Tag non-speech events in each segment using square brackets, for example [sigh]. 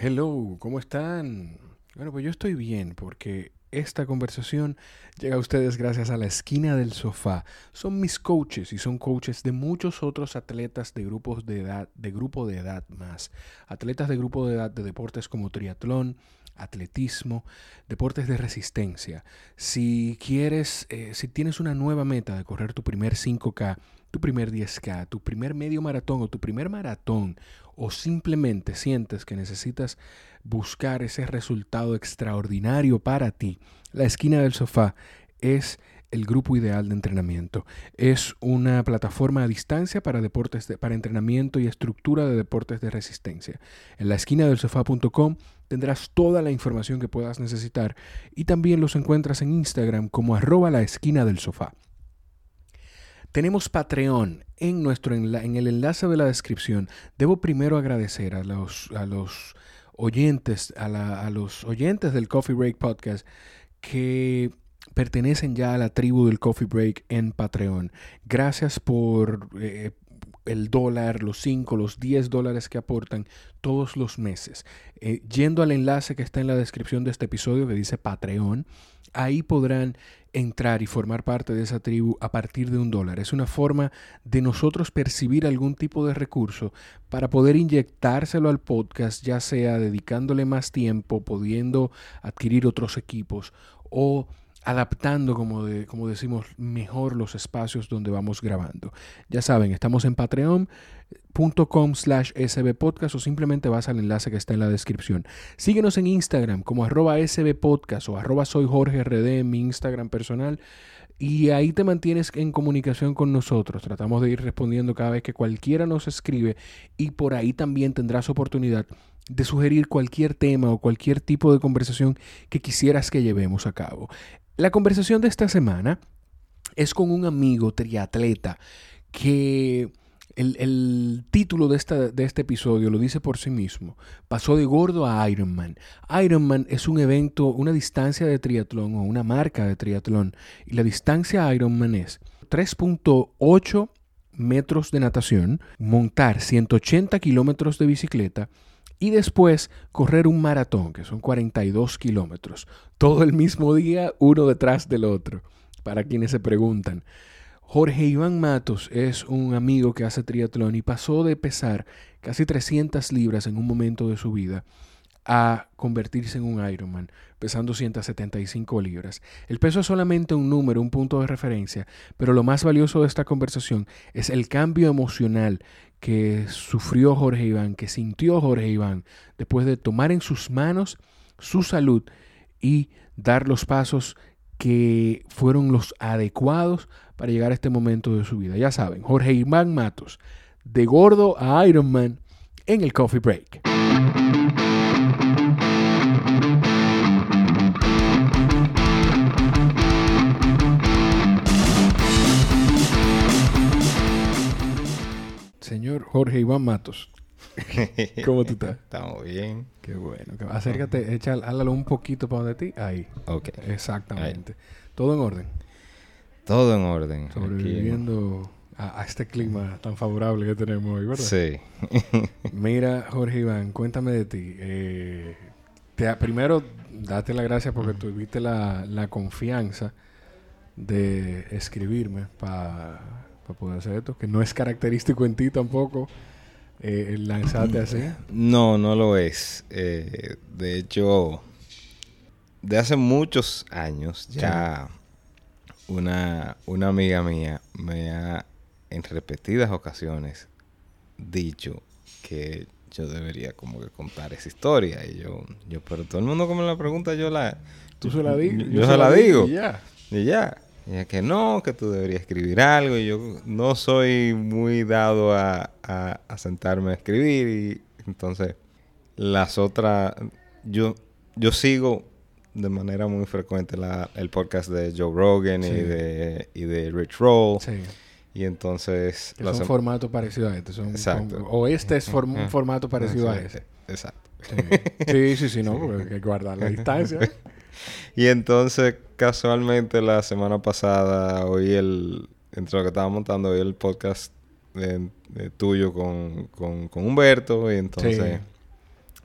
Hello, ¿cómo están? Bueno, pues yo estoy bien porque esta conversación llega a ustedes gracias a la esquina del sofá. Son mis coaches y son coaches de muchos otros atletas de grupos de edad, de grupo de edad más. Atletas de grupo de edad de deportes como triatlón, atletismo, deportes de resistencia. Si quieres, eh, si tienes una nueva meta de correr tu primer 5K, tu primer 10K, tu primer medio maratón o tu primer maratón, o simplemente sientes que necesitas buscar ese resultado extraordinario para ti, la esquina del sofá es el grupo ideal de entrenamiento. Es una plataforma a distancia para deportes para entrenamiento y estructura de deportes de resistencia. En la esquina del sofá.com tendrás toda la información que puedas necesitar y también los encuentras en Instagram como arroba la esquina del sofá. Tenemos Patreon en, nuestro en el enlace de la descripción. Debo primero agradecer a los, a los oyentes, a, a los oyentes del Coffee Break Podcast que pertenecen ya a la tribu del Coffee Break en Patreon. Gracias por eh, el dólar, los 5, los 10 dólares que aportan todos los meses. Eh, yendo al enlace que está en la descripción de este episodio que dice Patreon, ahí podrán entrar y formar parte de esa tribu a partir de un dólar. Es una forma de nosotros percibir algún tipo de recurso para poder inyectárselo al podcast, ya sea dedicándole más tiempo, pudiendo adquirir otros equipos o adaptando, como, de, como decimos, mejor los espacios donde vamos grabando. Ya saben, estamos en patreon.com slash sbpodcast o simplemente vas al enlace que está en la descripción. Síguenos en Instagram como arroba sbpodcast o arroba soy Jorge en mi Instagram personal y ahí te mantienes en comunicación con nosotros. Tratamos de ir respondiendo cada vez que cualquiera nos escribe y por ahí también tendrás oportunidad de sugerir cualquier tema o cualquier tipo de conversación que quisieras que llevemos a cabo. La conversación de esta semana es con un amigo triatleta que el, título de, esta, de, este episodio lo dice por sí mismo. Pasó de gordo a Ironman. Ironman es un evento, una distancia de triatlón o una marca de triatlón. Y la distancia Ironman es 3.8 metros de natación, montar 180 kilómetros de bicicleta y después correr un maratón, que son 42 kilómetros, todo el mismo día, uno detrás del otro, para quienes se preguntan. Jorge Iván Matos es un amigo que hace triatlón y pasó de pesar casi 300 libras en un momento de su vida a convertirse en un Ironman, pesando 175 libras. El peso es solamente un número, un punto de referencia, pero lo más valioso de esta conversación es el cambio emocional que sufrió Jorge Iván, que sintió Jorge Iván, después de tomar en sus manos su salud y dar los pasos que fueron los adecuados para llegar a este momento de su vida. Ya saben, Jorge Iván Matos, de gordo a Ironman en el Coffee Break. señor Jorge Iván Matos. [laughs] ¿Cómo tú estás? Estamos bien. Qué bueno. Acércate, háblalo un poquito para donde ti. Ahí. Ok. Exactamente. ¿Todo en orden? Todo en orden. Sobreviviendo a, este clima tan favorable que tenemos hoy, ¿verdad? Sí. [laughs] Mira, Jorge Iván, cuéntame de ti. Eh, te, primero, date la gracia porque tuviste la, la confianza de escribirme para para poder hacer esto, que no es característico en ti tampoco eh, lanzarte así. No, no lo es. Eh, de hecho, de hace muchos años ya una, una amiga mía me ha en repetidas ocasiones dicho que yo debería como que contar esa historia y yo yo pero todo el mundo como la pregunta yo la tú se la digo yo, se, la, digo, y ya y ya y que no, que tú deberías escribir algo. Y yo no soy muy dado a, sentarme a escribir. Y entonces, las otras. Yo, yo sigo de manera muy frecuente la, el podcast de Joe Rogan y, de, y de Rich Roll. Sí. Y entonces... Es un formato parecido a este. Exacto. o este es un formato parecido a ese. Exacto. Sí, sí, sí, no, porque hay que guardar la [laughs] distancia. y entonces, casualmente, la semana pasada oí el. Entre lo que estaba montando, oí el podcast tuyo con, con, Humberto. Y entonces.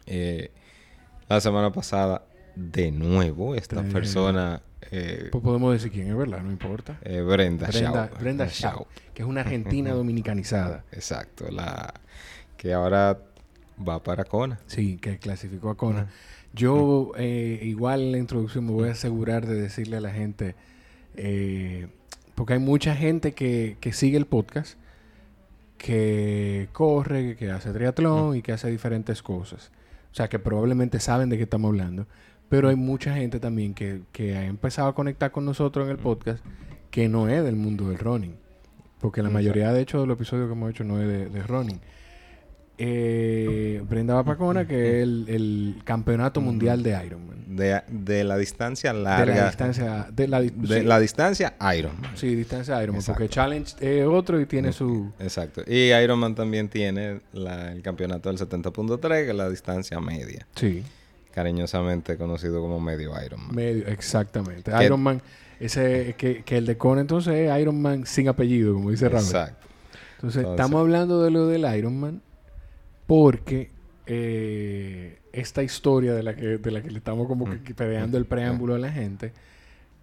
Eh, La semana pasada, de nuevo, esta persona... Eh, pues podemos decir quién es, ¿verdad? No importa. Eh, Brenda, Brenda Brenda Shaw, que es una argentina dominicanizada. Exacto, la que ahora va para Kona. Sí, que clasificó a Kona. Yo, eh, igual en la introducción, me voy a asegurar de decirle a la gente, porque hay mucha gente que, que sigue el podcast, que corre, que hace triatlón y que hace diferentes cosas. O sea, que probablemente saben de qué estamos hablando. Pero hay mucha gente también que, que ha empezado a conectar con nosotros en el podcast que no es del mundo del running. Porque la mayoría, de hecho, de los episodios que hemos hecho no es de, de running. Eh, Brenda Bapacona, que es el, campeonato mundial de Ironman. De, la distancia larga. De la distancia. De la, distancia Ironman. Sí, distancia Ironman. Porque Challenge es otro y tiene su. Exacto. Y Ironman también tiene el campeonato del 70.3, que es la distancia media. Sí. Cariñosamente conocido como medio Ironman. Medio, exactamente. Ironman, ese que, el de Con entonces es Ironman sin apellido, como dice Ramón. Exacto. entonces, estamos hablando de lo del Ironman porque eh, esta historia de la, que, de la que le estamos como que peleando el preámbulo a la gente,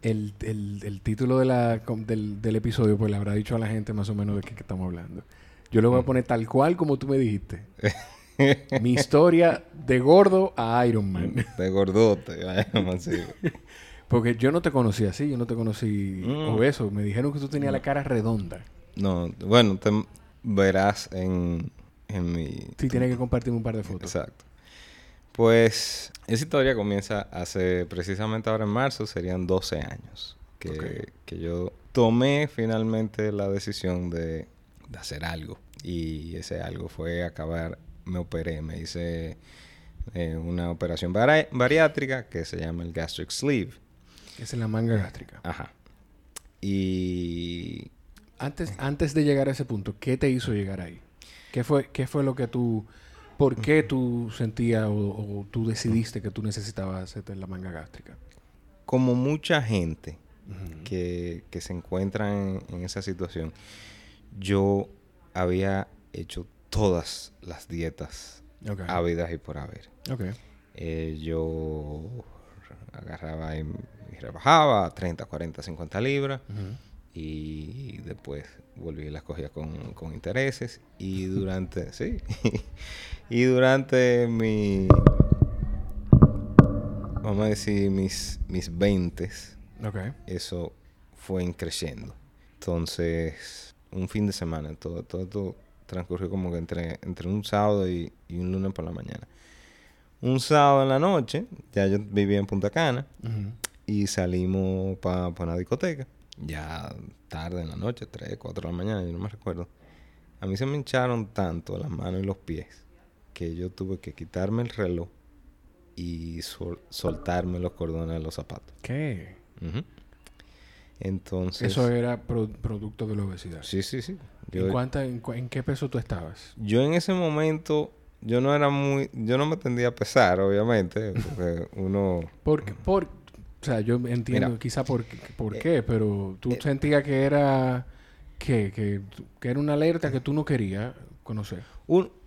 el, el, título de la, del, del, episodio, pues le habrá dicho a la gente más o menos de qué, estamos hablando. Yo lo voy a poner tal cual como tú me dijiste. [laughs] [laughs] Mi historia de gordo a Iron Man. De gordote [laughs] a Iron Man, sí. Porque yo no te conocí así, yo no te conocí mm. obeso. Me dijeron que tú tenías la cara redonda. No, bueno, te verás en, en mi... Sí, tiene que compartirme un par de fotos. Exacto. Pues esa historia comienza hace precisamente ahora en marzo, serían 12 años que, que yo tomé finalmente la decisión de, de, hacer algo. Y ese algo fue acabar, me operé, me hice eh, una operación bariátrica que se llama el gastric sleeve. Es en la manga gástrica. Ajá. Y... Antes, antes de llegar a ese punto, ¿qué te hizo llegar ahí? ¿Qué fue, qué fue lo que tú, por qué tú sentías o, tú decidiste que tú necesitabas hacerte la manga gástrica? Como mucha gente que, se encuentra en, esa situación, yo había hecho todas las dietas habidas y por haber. Eh, yo agarraba y, rebajaba 30, 40, 50 libras y después volví y las cogía con, con intereses. Y [laughs] durante, sí, [laughs] y durante mi, vamos a decir, mis, mis 20, eso fue increciendo. Entonces, un fin de semana, todo, todo, transcurrió como que entre, entre un sábado y, un lunes por la mañana. Un sábado en la noche, ya yo vivía en Punta Cana, y salimos para una discoteca ya tarde en la noche, 3, 4 de la mañana, yo no me recuerdo. A mí se me hincharon tanto las manos y los pies que yo tuve que quitarme el reloj y soltarme los cordones de los zapatos. ¿Qué? Entonces... Eso era producto de la obesidad. Sí, sí, sí. ¿En, en, qué peso tú estabas? Yo en ese momento, yo no era muy... Yo no me tendía a pesar, obviamente, [laughs] porque uno... Porque, por, o sea, yo entiendo quizá por, por eh, qué, pero tú eh, sentías que era que, que, era una alerta que tú no querías conocer.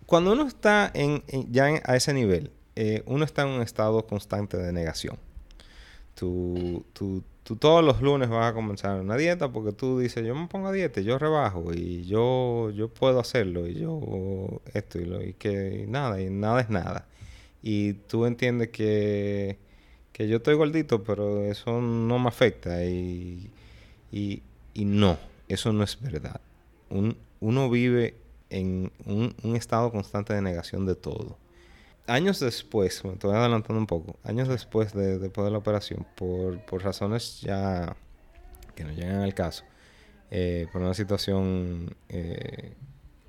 cuando uno está en, ya a ese nivel, eh, uno está en un estado constante de negación. Tú, tú, tú, todos los lunes vas a comenzar una dieta porque tú dices, yo me pongo a dieta, yo rebajo y yo, yo puedo hacerlo y yo esto y, lo, y que nada, y nada es nada. Y tú entiendes que que yo estoy gordito, pero eso no me afecta. Y, y, no, eso no es verdad. uno vive en un, estado constante de negación de todo. Años después, me estoy adelantando un poco, años después de, después de la operación, por, por razones ya que no llegan al caso, eh, por una situación eh,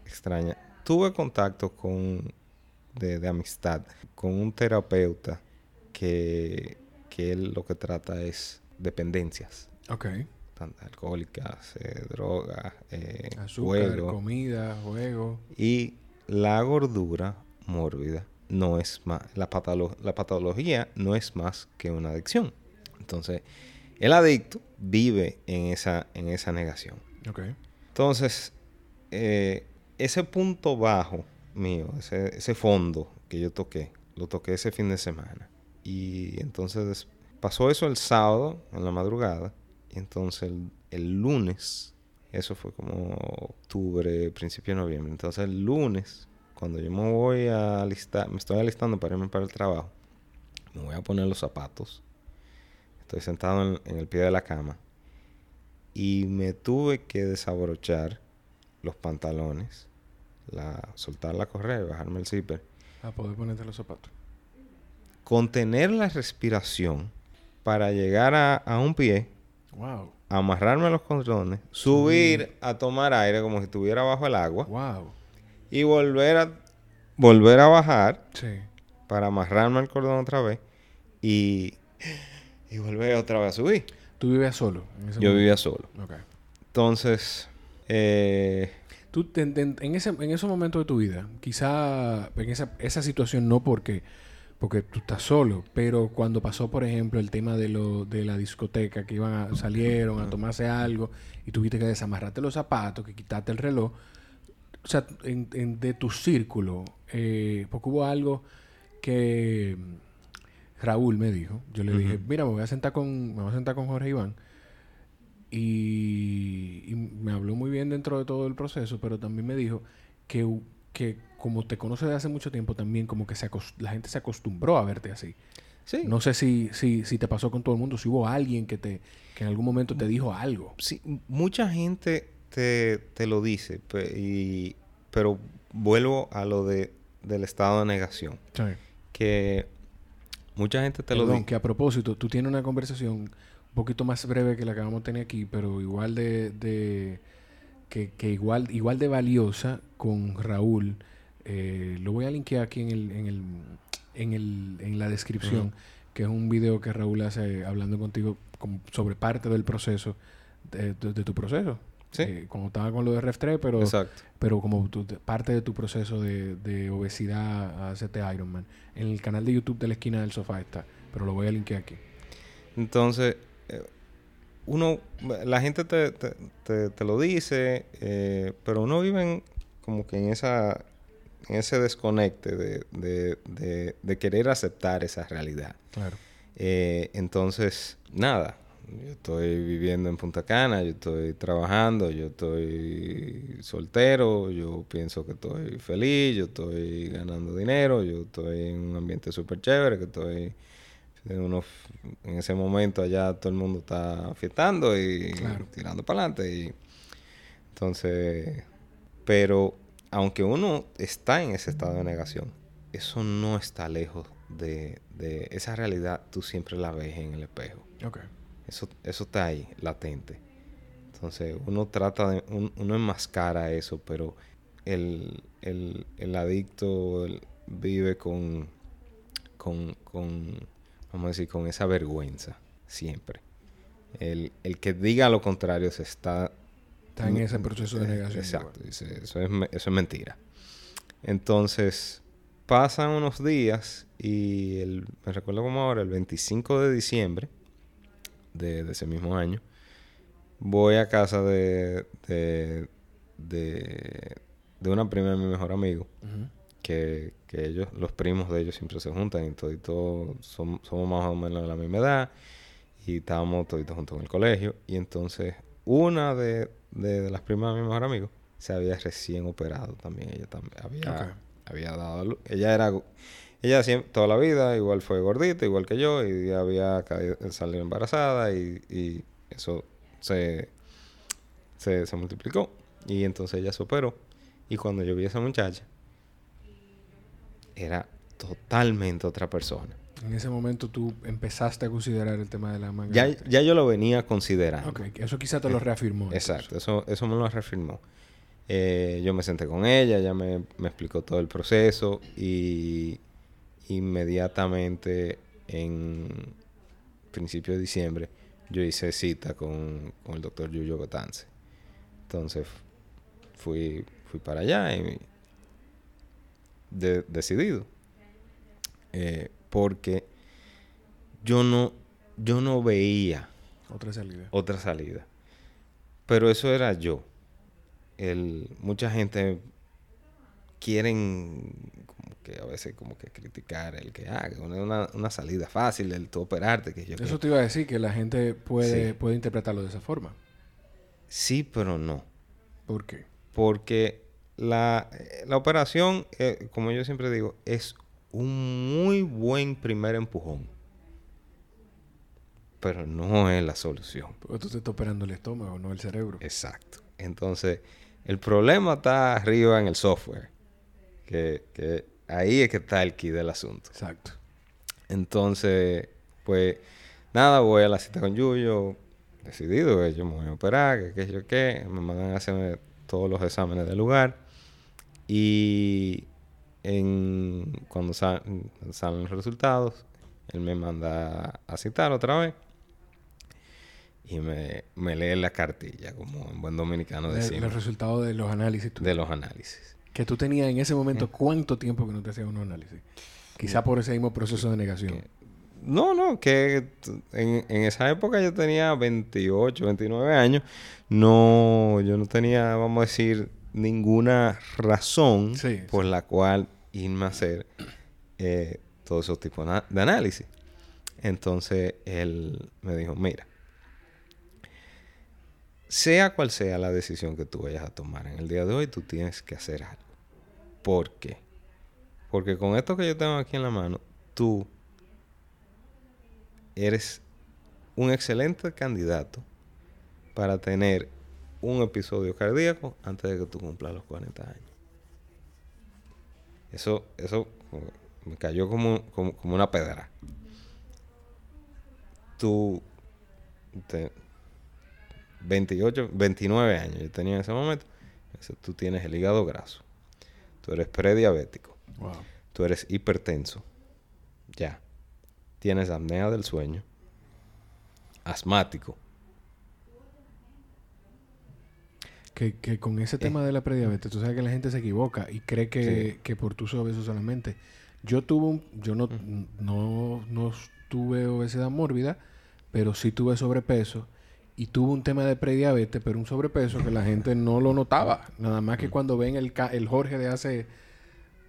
extraña, tuve contacto con de, de amistad con un terapeuta que, él lo que trata es dependencias. Ok. alcohólicas, eh, drogas, Azúcar, comida, juego. Y la gordura mórbida no es más, la, la patología no es más que una adicción. Entonces, el adicto vive en esa, en esa negación. Entonces, eh, ese punto bajo mío, ese, ese fondo que yo toqué, lo toqué ese fin de semana. y entonces pasó eso el sábado, en la madrugada. Y entonces el, el lunes, eso fue como octubre, principio de noviembre. Entonces el lunes, cuando yo me voy a alistar, me estoy alistando para irme para el trabajo, me voy a poner los zapatos. Estoy sentado en, el pie de la cama. Y me tuve que desabrochar los pantalones, la, soltar la correa y bajarme el zipper. A poder ponerte los zapatos. Contener la respiración para llegar a, a un pie. Wow. Amarrarme los cordones. Subir a tomar aire como si estuviera bajo el agua. Wow. Y volver a volver a bajar. Sí. Para amarrarme el cordón otra vez. Y, y volver otra vez a subir. ¿Tú vivías solo? Yo vivía solo. Okay. Entonces, eh, Tú en, ese, en esos momentos de tu vida, quizá en esa, esa situación no porque, porque tú estás solo, pero cuando pasó, por ejemplo, el tema de, lo, de la discoteca, que iban a, salieron a tomarse algo y tuviste que desamarrarte los zapatos, que quitarte el reloj, o sea, en, de tu círculo, eh, porque hubo algo que Raúl me dijo, yo le dije, mira, me voy a sentar con, me voy a sentar con Jorge Iván y, me habló muy bien dentro de todo el proceso, pero también me dijo que, que como te conoce de hace mucho tiempo, también como que se la gente se acostumbró a verte así. Sí. No sé si, si, si te pasó con todo el mundo, si hubo alguien que, te, que en algún momento te dijo algo. Sí, mucha gente te, te lo dice, y, pero vuelvo a lo de, del estado de negación. Que mucha gente te lo dice. que a propósito, tú tienes una conversación un poquito más breve que la que vamos a tener aquí, pero igual de, que, igual, igual de valiosa con Raúl. Eh, lo voy a linkear aquí en el, en el, en el, en la descripción, que es un video que Raúl hace hablando contigo sobre parte del proceso de, tu proceso. Sí. Eh, como estaba con lo de Ref3, pero, pero como parte de tu proceso de, obesidad a hacerte Ironman. En el canal de YouTube de la esquina del sofá está, pero lo voy a linkear aquí. Entonces, uno, la gente te, te, lo dice, eh, pero uno vive como que en esa en ese desconecte de, de, querer aceptar esa realidad. Claro. Eh, entonces, nada, yo estoy viviendo en Punta Cana, yo estoy trabajando, yo estoy soltero, yo pienso que estoy feliz, yo estoy ganando dinero, yo estoy en un ambiente súper chévere, que estoy en ese momento allá todo el mundo está fiestando y tirando para adelante. Y, entonces, pero aunque uno está en ese estado de negación, eso no está lejos de, de esa realidad, tú siempre la ves en el espejo. Eso, eso está ahí, latente. Entonces, uno trata de, uno enmascara eso, pero el, el, el adicto vive con, con, con vamos a decir, con esa vergüenza, siempre. El, que diga lo contrario se está... Está en ese proceso de negación. Exacto, eso, es, eso es mentira. Entonces, pasan unos días y el, me recuerdo como ahora, el 25 de diciembre de, ese mismo año, voy a casa de, de, de, una prima de mi mejor amigo que, ellos, los primos de ellos siempre se juntan y todos somos, más o menos de la misma edad y estábamos todos juntos en el colegio. Y entonces una de, las primas de mi mejor amigo se había recién operado también, ella también había, había dado ella era ella siempre, toda la vida igual fue gordita, igual que yo, y había salido embarazada y, y eso se, se, se, multiplicó. Y entonces ella se operó. Y cuando yo vi a esa muchacha, era totalmente otra persona. En ese momento tú empezaste a considerar el tema de la manga. Ya, ya yo lo venía considerando. Ok, eso quizá te lo eh, reafirmó. Exacto, eso, eso me lo reafirmó. Eh, yo me senté con ella, ella me, explicó todo el proceso y inmediatamente en principio de diciembre yo hice cita con, el doctor Yuyo Gotance. Entonces fui, fui para allá y decidido. Eh, porque yo no, yo no veía otra salida. Otra salida. Pero eso era yo. El, mucha gente quieren que a veces como que criticar el que, ah, que una, una salida fácil, el tú operarte. Que yo Eso te iba a decir, que la gente puede, puede interpretarlo de esa forma. Sí, pero no. ¿Por qué? Porque la, eh, la operación, eh, como yo siempre digo, es un muy buen primer empujón. Pero no es la solución. Porque tú te estás operando el estómago, no el cerebro. Exacto. Entonces, el problema está arriba en el software. Que, que ahí es que está el key del asunto. Exacto. Entonces, pues, nada, voy a la cita con Yuyo, decidido, que yo me voy a operar, que qué yo qué, me mandan a hacerme todos los exámenes del lugar. Y en, cuando salen los resultados, él me manda a citar otra vez y me, me lee la cartilla, como en buen dominicano decimos. El resultado de los análisis. De los análisis. Que tú tenías en ese momento, ¿cuánto tiempo que no te hacías un análisis? Quizá por ese mismo proceso de negación. No, no, que en, en, esa época yo tenía 28, 29 años. No, yo no tenía, vamos a decir, ninguna razón por la cual irme a hacer eh, todos esos tipos de análisis. Entonces él me dijo, mira, sea cual sea la decisión que tú vayas a tomar en el día de hoy, tú tienes que hacer algo. ¿Por qué? Porque con esto que yo tengo aquí en la mano, tú eres un excelente candidato para tener un episodio cardíaco antes de que tú cumplas los 40 años. Eso, eso me cayó como, como, una pedra. Tú, 28, 29 años yo tenía en ese momento, tú tienes el hígado graso, tú eres prediabético, tú eres hipertenso, ya, tienes apnea del sueño, asmático, Que, que con ese tema eh. de la prediabetes, tú sabes que la gente se equivoca y cree que, que por tu obeso solamente. Yo tuve un, yo no, no, no tuve obesidad mórbida, pero sí tuve sobrepeso y tuve un tema de prediabetes, pero un sobrepeso que la gente no lo notaba. Nada más que cuando ven el, el Jorge de hace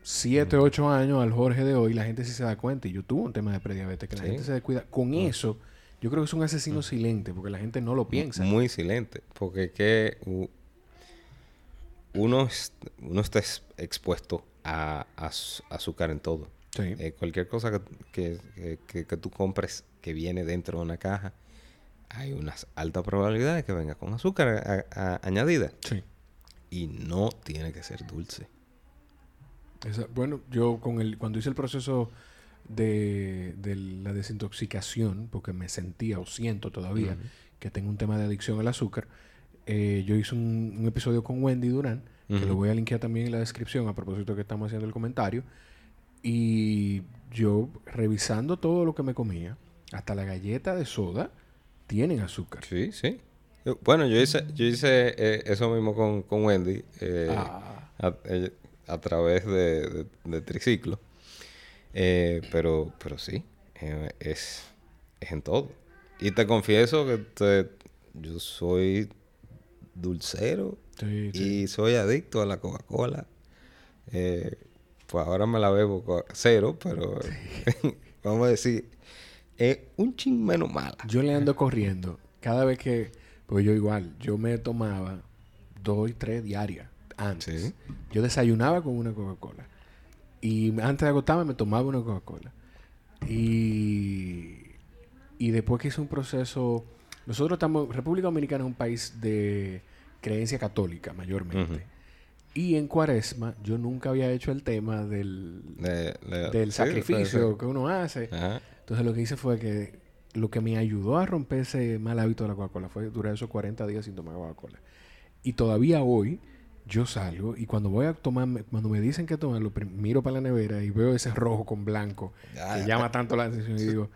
7, 8 años al Jorge de hoy, la gente sí se da cuenta. Y yo tuve un tema de prediabetes, que la gente se descuida. Con eso, yo creo que es un asesino silente, porque la gente no lo piensa. Muy silente, porque que uno, uno está expuesto a, azúcar en todo. Eh, cualquier cosa que, tú compres que viene dentro de una caja, hay unas altas probabilidades que venga con azúcar añadida. Sí. Y no tiene que ser dulce. bueno, yo con el, cuando hice el proceso de, la desintoxicación, porque me sentía o siento todavía que tengo un tema de adicción al azúcar, eh, yo hice un, episodio con Wendy Durán, que lo voy a linkear también en la descripción a propósito que estamos haciendo el comentario. Y yo revisando todo lo que me comía, hasta la galleta de soda, tienen azúcar. Sí, sí. Bueno, yo hice, yo hice eh, eso mismo con, con Wendy eh, ah. a, través de, triciclo. pero, pero sí, es, es en todo. Y te confieso que yo soy dulcero y soy adicto a la Coca-Cola. Eh, pues ahora me la bebo cero, pero [laughs] vamos a decir, es un ching menos mala. Yo le ando corriendo. Cada vez que, pues yo igual, yo me tomaba dos y tres diarias antes. Yo desayunaba con una Coca-Cola. Y antes de agotarme me tomaba una Coca-Cola. Y, y después que hice un proceso nosotros estamos, República Dominicana es un país de creencia católica mayormente. Y en Cuaresma yo nunca había hecho el tema del, del sacrificio que uno hace. Entonces lo que hice fue que lo que me ayudó a romper ese mal hábito de la Coca-Cola fue durar esos 40 días sin tomar Coca-Cola. Y todavía hoy yo salgo y cuando voy a tomar, cuando me dicen que tomarlo, miro para la nevera y veo ese rojo con blanco que llama tanto la atención y digo...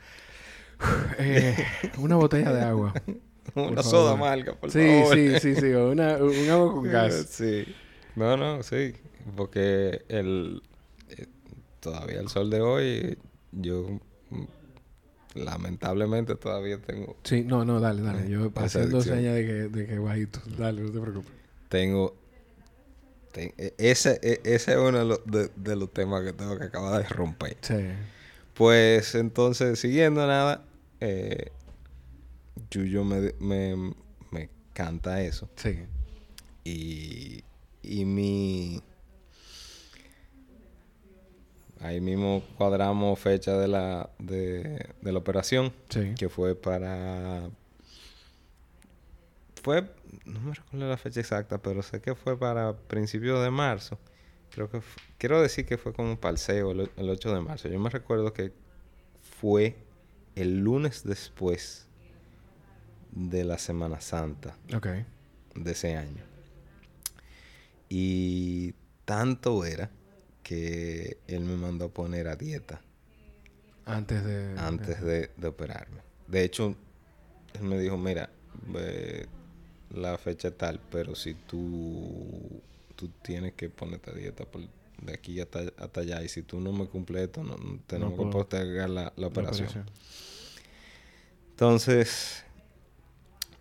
Eh, una botella de agua. [laughs] una soda amarga, por sí, favor. Sí, sí, sí, una, un agua con [laughs] gas. Sí. No, no, sí. Porque el eh, todavía el sol de hoy, yo lamentablemente todavía tengo. Sí, no, no, dale, dale. Yo pasé dos años de que, de que bajito. Dale, no te preocupes. Tengo e, ese, e, ese es uno de los, temas que tengo que acabar de romper. Sí. Pues entonces, siguiendo nada, eh, Yuyo me, me, me canta eso. Sí. Y, y mi... Ahí mismo cuadramos fecha de la, de, de la operación. Sí. Que fue para... Fue... No me recuerdo la fecha exacta, pero sé que fue para principios de marzo. Creo que... quiero decir que fue como para el el 8 de marzo. Yo me recuerdo que fue el lunes después de la Semana Santa de ese año. Y tanto era que él me mandó a poner a dieta. Antes de... Antes de, operarme. De hecho, él me dijo, mira, la fecha tal, pero si tú, tú tienes que ponerte a dieta de aquí hasta, hasta, allá y si tú no me cumples esto, no, tenemos que postergar la, la, operación. Entonces,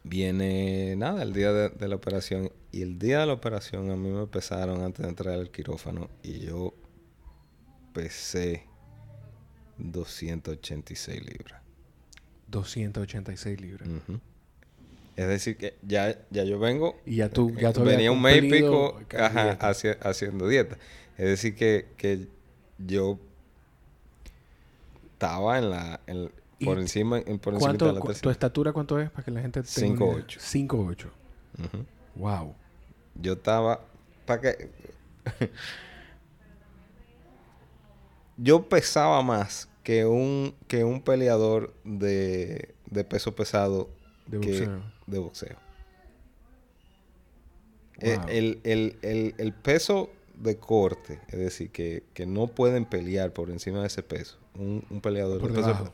viene nada, el día de, la operación. Y el día de la operación a mí me pesaron antes de entrar al quirófano y yo pesé 286 libras. 286 libras. Es decir, que ya, ya yo vengo. Y ya tú, ya Venía un mes y pico haciendo dieta. Es decir, que, que yo estaba en la, por encima, por encima de la tercera. ¿Tu estatura cuánto es para que la gente tenga 5'8". 5'8". Wow. Yo estaba... ¿Para que Yo pesaba más que un, que un peleador de, de peso pesado de boxeo. de boxeo. Eh, el, el, el, el, peso de corte, es decir, que, que no pueden pelear por encima de ese peso un, peleador.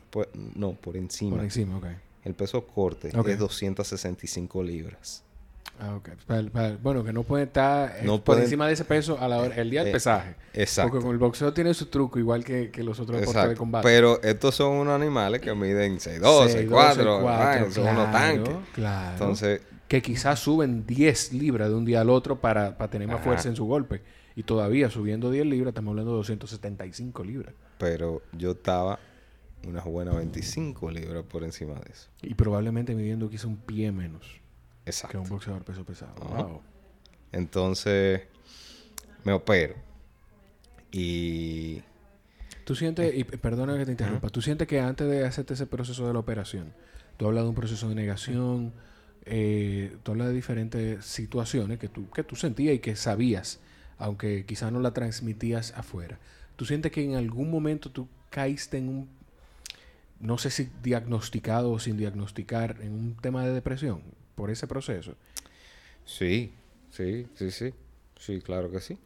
¿Por no, por encima. Por encima, ok. El peso corte es 265 libras. Ah, ok. bueno, que no puede estar eh, por encima de ese peso a la hora, el día del eh, pesaje. Exacto. Porque con el boxeo tiene su truco, igual que, que los otros deportes de combate. Pero estos son unos animales que miden 6'2, 6'4, son unos tanques. Claro. Entonces... Que quizás suben 10 libras de un día al otro para, para tener más fuerza en su golpe. Y todavía subiendo 10 libras, estamos hablando de 275 libras. Pero yo estaba unas buenas 25 libras por encima de eso. Y probablemente midiendo quizá un pie menos. Exacto. Que un boxeador peso pesado. Wow. Entonces, me opero. Y... Tú sientes, y perdona que te interrumpa, tú sientes que antes de hacerte ese proceso de la operación, tú hablas de un proceso de negación, eh, tú hablas de diferentes situaciones que tú, que tú sentías y que sabías aunque quizás no la transmitías afuera. ¿Tú sientes que en algún momento tú caíste en un, no sé si diagnosticado o sin diagnosticar, en un tema de depresión por ese proceso? Sí, sí, sí, sí. Sí, claro que sí.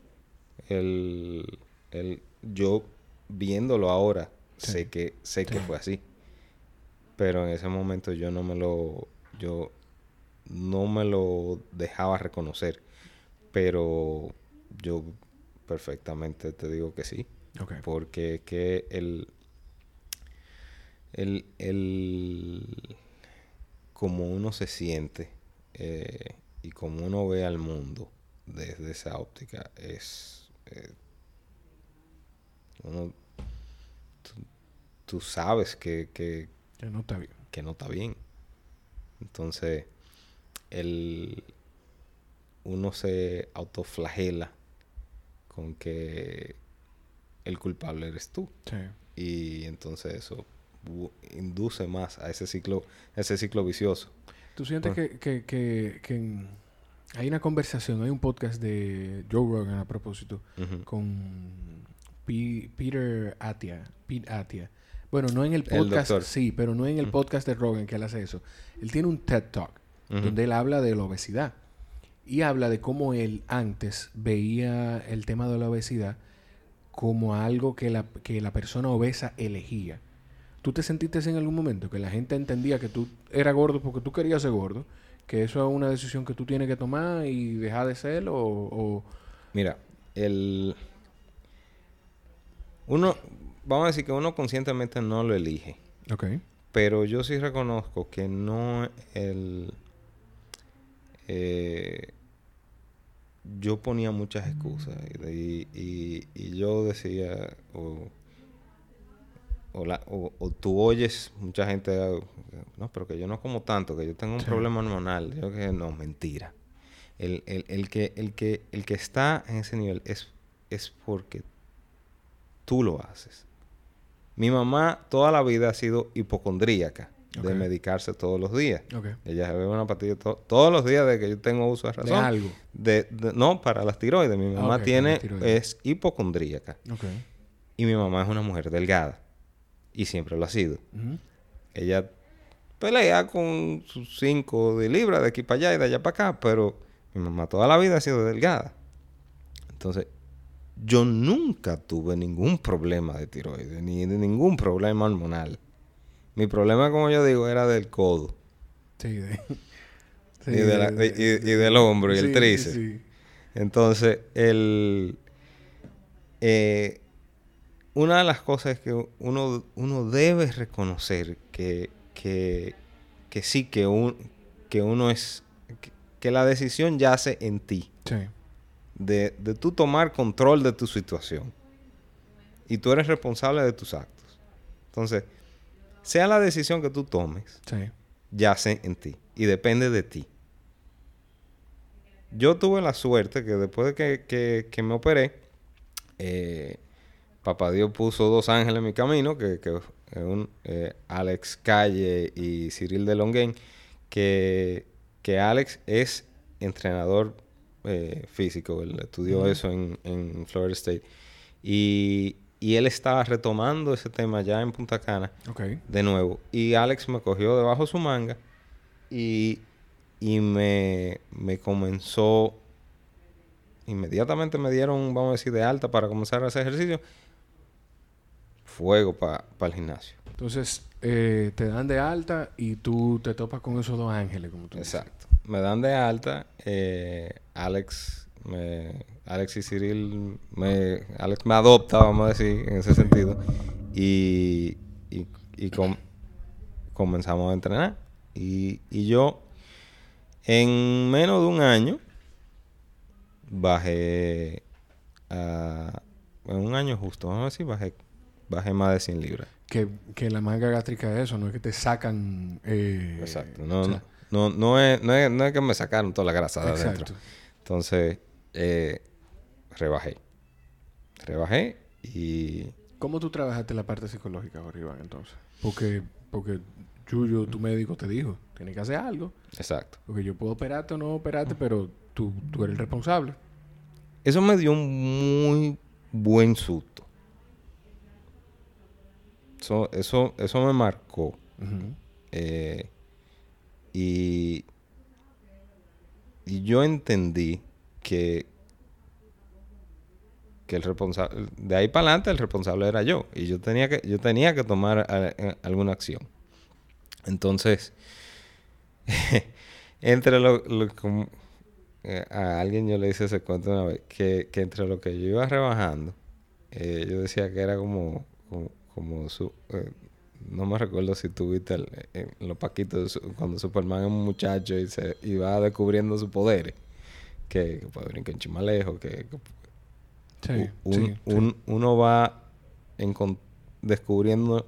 El, el, yo viéndolo ahora, sé que, sé que fue así. Pero en ese momento yo no me lo, yo no me lo dejaba reconocer. Pero yo perfectamente te digo que sí. Porque que el, el, el, como uno se siente eh, y como uno ve al mundo desde esa óptica es eh, uno tú, sabes que, que, no está bien. que no está bien. Entonces el uno se autoflagela con que el culpable eres tú. Y entonces eso induce más a ese ciclo, ese ciclo vicioso. ¿Tú sientes que, que, que, hay una conversación, hay un podcast de Joe Rogan a propósito con Peter Atia, Pete Atia. Bueno, no en el podcast, sí, pero no en el podcast de Rogan que él hace eso. Él tiene un TED Talk donde él habla de la obesidad y habla de cómo él antes veía el tema de la obesidad como algo que la, que la persona obesa elegía. ¿Tú te sentiste en algún momento que la gente entendía que tú eras gordo porque tú querías ser gordo? ¿Que eso es una decisión que tú tienes que tomar y dejar de ser? O, Mira, el... Uno, vamos a decir que uno conscientemente no lo elige. Ok. Pero yo sí reconozco que no el... Eh, yo ponía muchas excusas y, y, y yo decía, o, la, o, tú oyes mucha gente, no, pero que yo no como tanto, que yo tengo un problema hormonal. Yo que no, mentira. El, el, el, que, el, que, el que está en ese nivel es, es porque tú lo haces. Mi mamá toda la vida ha sido hipocondríaca de medicarse todos los días. Ella se bebe una pastilla todos los días de que yo tengo uso de razón. ¿De algo? De, no, para las tiroides. Mi mamá ah, tiene, es hipocondríaca. Y mi mamá es una mujer delgada. Y siempre lo ha sido. Ella pelea con sus cinco de libras de aquí para allá y de allá para acá, pero mi mamá toda la vida ha sido delgada. Entonces, yo nunca tuve ningún problema de tiroides, ni de ningún problema hormonal. Mi problema, como yo digo, era del codo. Sí, de, [laughs] y, del hombro y el tríceps. Entonces, el, eh, una de las cosas es que uno, uno debe reconocer que, que, que sí, que, un, que uno es, que, la decisión yace en ti. Sí. De, de tú tomar control de tu situación. Y tú eres responsable de tus actos. Entonces, sea la decisión que tú tomes, yace en ti y depende de ti. Yo tuve la suerte que después de que, me operé, eh, Papá Dios puso dos ángeles en mi camino, que, que un, eh, Alex Calle y Cyril de Longuén, que, que Alex es entrenador eh, físico, él estudió eso en, en Florida State. Y, y él estaba retomando ese tema ya en Punta Cana. De nuevo. Y Alex me cogió debajo su manga y, y me, me comenzó. Inmediatamente me dieron, vamos a decir, de alta para comenzar a hacer ejercicio. Fuego para el gimnasio. Entonces, eh, te dan de alta y tú te topas con esos dos ángeles, como tú Exacto. Me dan de alta. Eh, Alex me Alex y Cyril me, Alex me adopta, vamos a decir, en ese sentido. Y, y, comenzamos a entrenar. Y, y, yo, en menos de un año, bajé a, en un año justo, vamos a decir, bajé, bajé más de 100 libras. Que, que la manga gástrica es eso, no es que te sacan... Eh, Exacto, no, no, no, no, es, no, es, no es que me sacaron toda la grasa de adentro. Entonces, eh, rebajé. Rebajé y... ¿Cómo tú trabajaste la parte psicológica, Jorge entonces? Porque, porque Yuyo, tu médico, te dijo, tienes que hacer algo. Exacto. Porque yo puedo operarte o no operarte, pero tú, tú eres el responsable. Eso me dio un muy buen susto. Eso, eso, eso me marcó. Eh, y, y yo entendí que, que el responsable, de ahí para adelante el responsable era yo y yo tenía que, yo tenía que tomar eh, alguna acción. Entonces, [laughs] entre lo, eh, a alguien yo le hice ese cuento una vez, que, entre lo que yo iba rebajando, eh, yo decía que era como, como, su, no me recuerdo si tuviste los paquitos cuando Superman es un muchacho y se iba descubriendo sus poderes, que, puede brincar en chimalejo, que un, uno va descubriendo,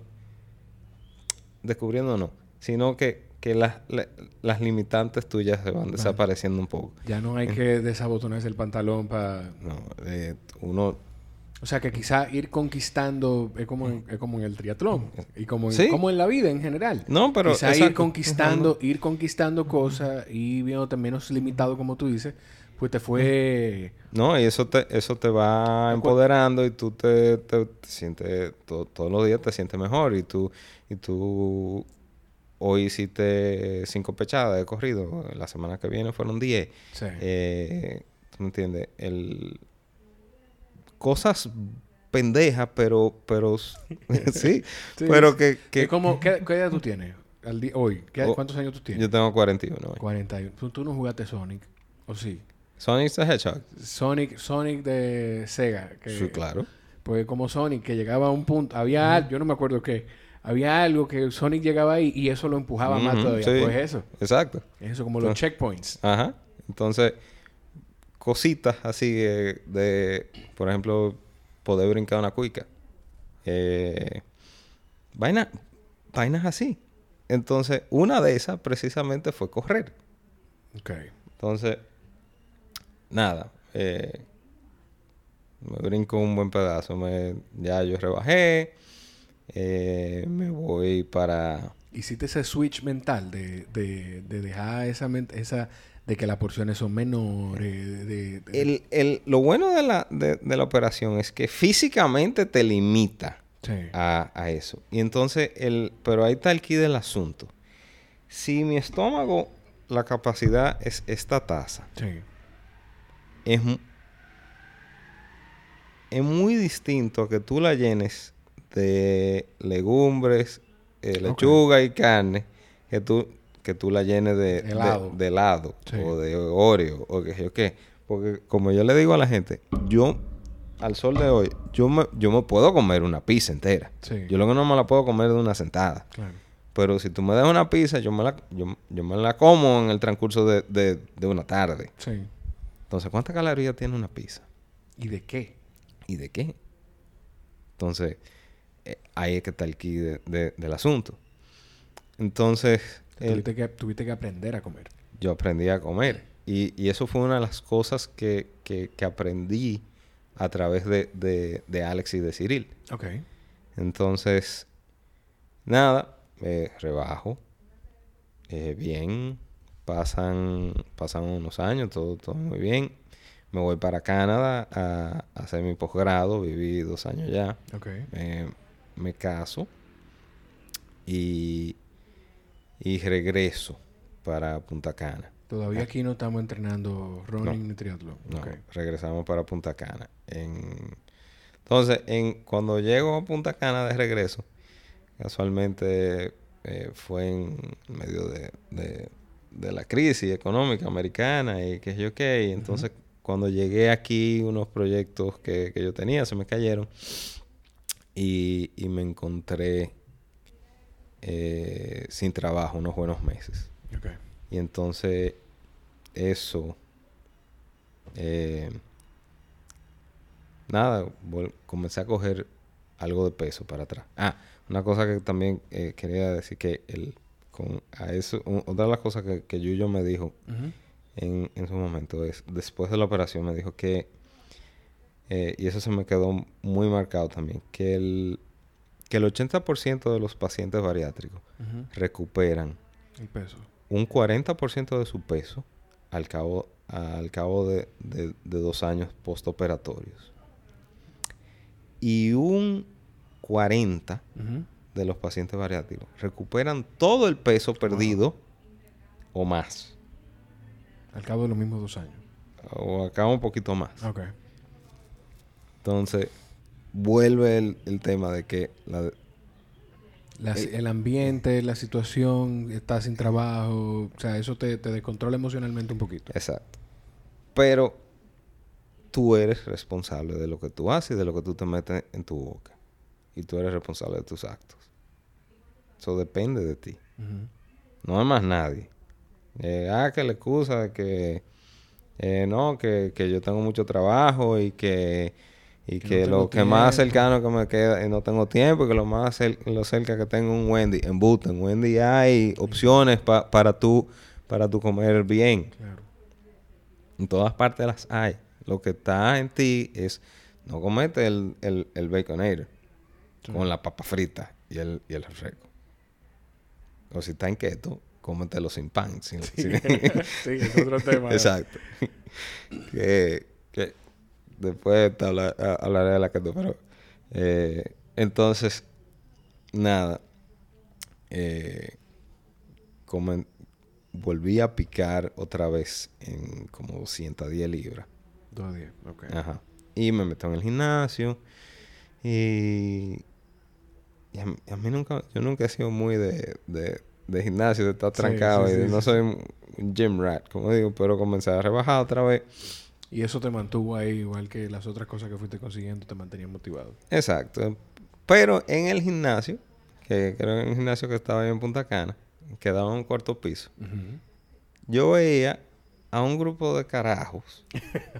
descubriendo no, sino que, que las, las limitantes tuyas se van desapareciendo un poco. Ya no hay que desabotonarse el pantalón para... No, eh, uno... O sea que quizá ir conquistando es como en, es como en el triatlón y como en, como en la vida en general. No, pero quizá ir conquistando, ir conquistando cosas y viéndote menos limitado como tú dices, pues te fue... No, y eso te, eso te va empoderando y tú te, te, sientes, todos los días te sientes mejor y tú, y tú hoy hiciste cinco pechadas de corrido, la semana que viene fueron diez. Sí. Eh, ¿Tú me entiendes? El... Cosas pendejas, pero, pero, [laughs] sí, [laughs] pero que... que... ¿Qué, edad tú tienes al hoy? Oh, ¿Cuántos años tú tienes? Yo tengo 41 hoy. 41. ¿Tú, tú no jugaste Sonic? ¿O sí? Sonic the Hedgehog. Sonic, Sonic de Sega. sí, claro. Pues como Sonic, que llegaba a un punto, había, yo no me acuerdo qué, había algo que Sonic llegaba ahí y eso lo empujaba más todavía. Pues eso. Exacto. Eso, como los checkpoints. Ajá. Entonces, cositas así de, por ejemplo, poder brincar una cuica. Eh, vaina, vainas así. Entonces, una de esas precisamente fue correr. Ok. Entonces, nada. Eh, me brinco un buen pedazo. Me, ya yo rebajé. Eh, me voy para... Hiciste ese switch mental de, de, de dejar esa, esa... De que las porciones son menores. De, el, el, lo bueno de la, de, la operación es que físicamente te limita a, a, eso. Y entonces, el, pero ahí está el key del asunto. Si mi estómago, la capacidad es esta taza. Sí. Es, es muy distinto a que tú la llenes de legumbres, eh, lechuga y carne, que tú, que tú la llenes de helado, de, helado o de Oreo o qué sé qué. Porque como yo le digo a la gente, yo al sol de hoy, yo me, yo me puedo comer una pizza entera. Yo lo que no me la puedo comer de una sentada. Pero si tú me das una pizza, yo me la, yo, me la como en el transcurso de, de, una tarde. Sí. Entonces, ¿cuántas calorías tiene una pizza? ¿Y de qué? ¿Y de qué? Entonces, eh, ahí es que está el key del asunto. Entonces... Tuviste, que, tuviste que aprender a comer. Yo aprendí a comer. Y, y eso fue una de las cosas que, que, que aprendí a través de, de, Alex y de Cyril. Ok. Entonces, nada, eh, rebajo. Eh, bien. Pasan, pasan unos años, todo, todo muy bien. Me voy para Canadá a, hacer mi posgrado. Viví dos años ya. Ok. me caso. Y, y regreso para Punta Cana. Todavía aquí no estamos entrenando running ni triatlón. No, regresamos para Punta Cana. Entonces, en, cuando llego a Punta Cana de regreso, casualmente eh, fue en medio de, la crisis económica americana y qué sé yo qué. Y entonces, cuando llegué aquí, unos proyectos que, yo tenía se me cayeron y, me encontré eh, sin trabajo unos buenos meses. Y entonces eso, eh, nada, comencé a coger algo de peso para atrás. Ah, una cosa que también eh, quería decir que el, con a eso, otra de las cosas que, que Yuyo me dijo en, en su momento es, después de la operación me dijo que, y eso se me quedó muy marcado también, que el, que el 80% de los pacientes bariátricos recuperan el peso un 40% de su peso al cabo, al cabo de, dos años postoperatorios. Y un 40% de los pacientes bariátricos recuperan todo el peso perdido o más. Al cabo de los mismos dos años. O al cabo un poquito más. Ok. Entonces, vuelve el, el tema de que la, eh, el ambiente, la situación, estás sin trabajo, o sea, eso te, te descontrola emocionalmente un poquito. Exacto. Pero tú eres responsable de lo que tú haces y de lo que tú te metes en tu boca. Y tú eres responsable de tus actos. Eso depende de ti. No hay más nadie. Eh, ah, que la excusa de que eh, no, que, que yo tengo mucho trabajo y que y que, lo que más cercano que me queda, y no tengo tiempo, que lo más lo cerca que tengo un Wendy, en Buta, en Wendy hay opciones para tú para tu comer bien. Claro. En todas partes las hay. Lo que está en ti es no comete el, el, el baconator con la papa frita y el, y el refresco. O si está en keto, cómetelo sin pan. Sin, sí, [laughs] es otro tema. [laughs] Exacto. [laughs] que, que después hablaré de la keto, pero eh, entonces, nada, eh, volví a picar otra vez en como 110 libras. 210, ok. Ajá. Y me meto en el gimnasio y, a, mí nunca, yo nunca he sido muy de, de, gimnasio, de estar trancado y no soy un gym rat, como digo, pero comencé a rebajar otra vez y eso te mantuvo ahí, igual que las otras cosas que fuiste consiguiendo, te mantenían motivado. Exacto. Pero en el gimnasio, que creo que en el gimnasio que estaba ahí en Punta Cana, que daba un cuarto piso, yo veía a un grupo de carajos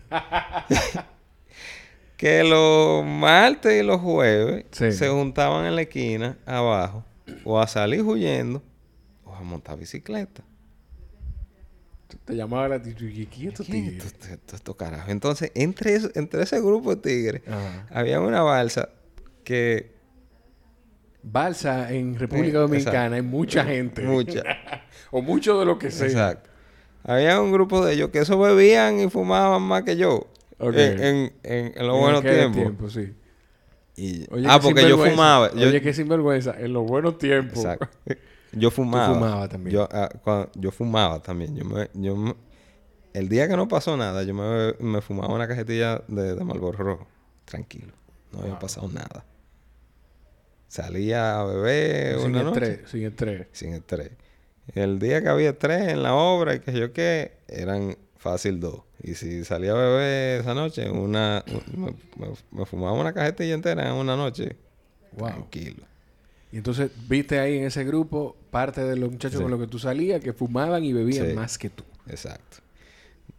[laughs] que los martes y los jueves se juntaban en la esquina abajo o a salir huyendo o a montar bicicleta. Te llamaba la tigre. Esto, carajo. Entonces, entre, entre ese grupo de tigres, había una balsa que. Balsa en República eh, Dominicana hay mucha gente. Mucha. [laughs] o mucho de lo que sea. Exacto. Había un grupo de ellos que eso bebían y fumaban más que yo. En, en, en, los buenos tiempos. sí. ah, porque yo fumaba. Oye, qué sinvergüenza. En los buenos tiempos. Exacto. [laughs] Yo fumaba. fumaba también. Yo, ah, yo fumaba también. Yo me, yo el día que no pasó nada, yo me, me fumaba una cajetilla de, de Marlboro rojo. Tranquilo. No había pasado nada. Salía a beber sin una estrés, Sin estrés. Sin estrés. El día que había tres en la obra y que yo qué, eran fácil dos. Y si salía a beber esa noche, una, me, fumaba una cajetilla entera en una noche. Tranquilo. Y entonces viste ahí en ese grupo parte de los muchachos con los que tú salías que fumaban y bebían más que tú. Exacto.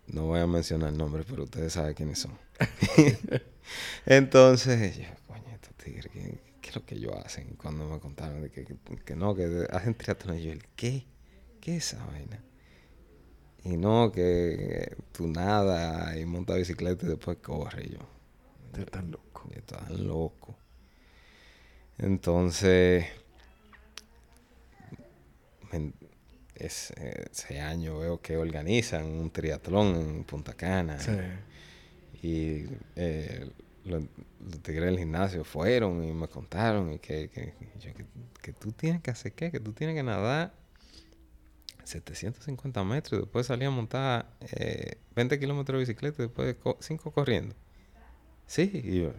No voy a mencionar nombres, pero ustedes saben quiénes son. [laughs] entonces, yo, coño, estos tigres, ¿qué, es lo que ellos hacen? Cuando me contaron de que, que, no, que hacen triatlón, yo, ¿qué? ¿Qué es esa vaina? Y no, que tú nada y monta bicicleta y después corre. yo, estás loco. Estás loco. Entonces, ese año veo que organizan un triatlón en Punta Cana. Y eh, los, tigres del gimnasio fueron y me contaron y que, que, que, tú tienes que hacer qué, que tú tienes que nadar 750 metros y después salía a montar 20 eh, kilómetros de bicicleta y después 5 corriendo. Sí, y yo,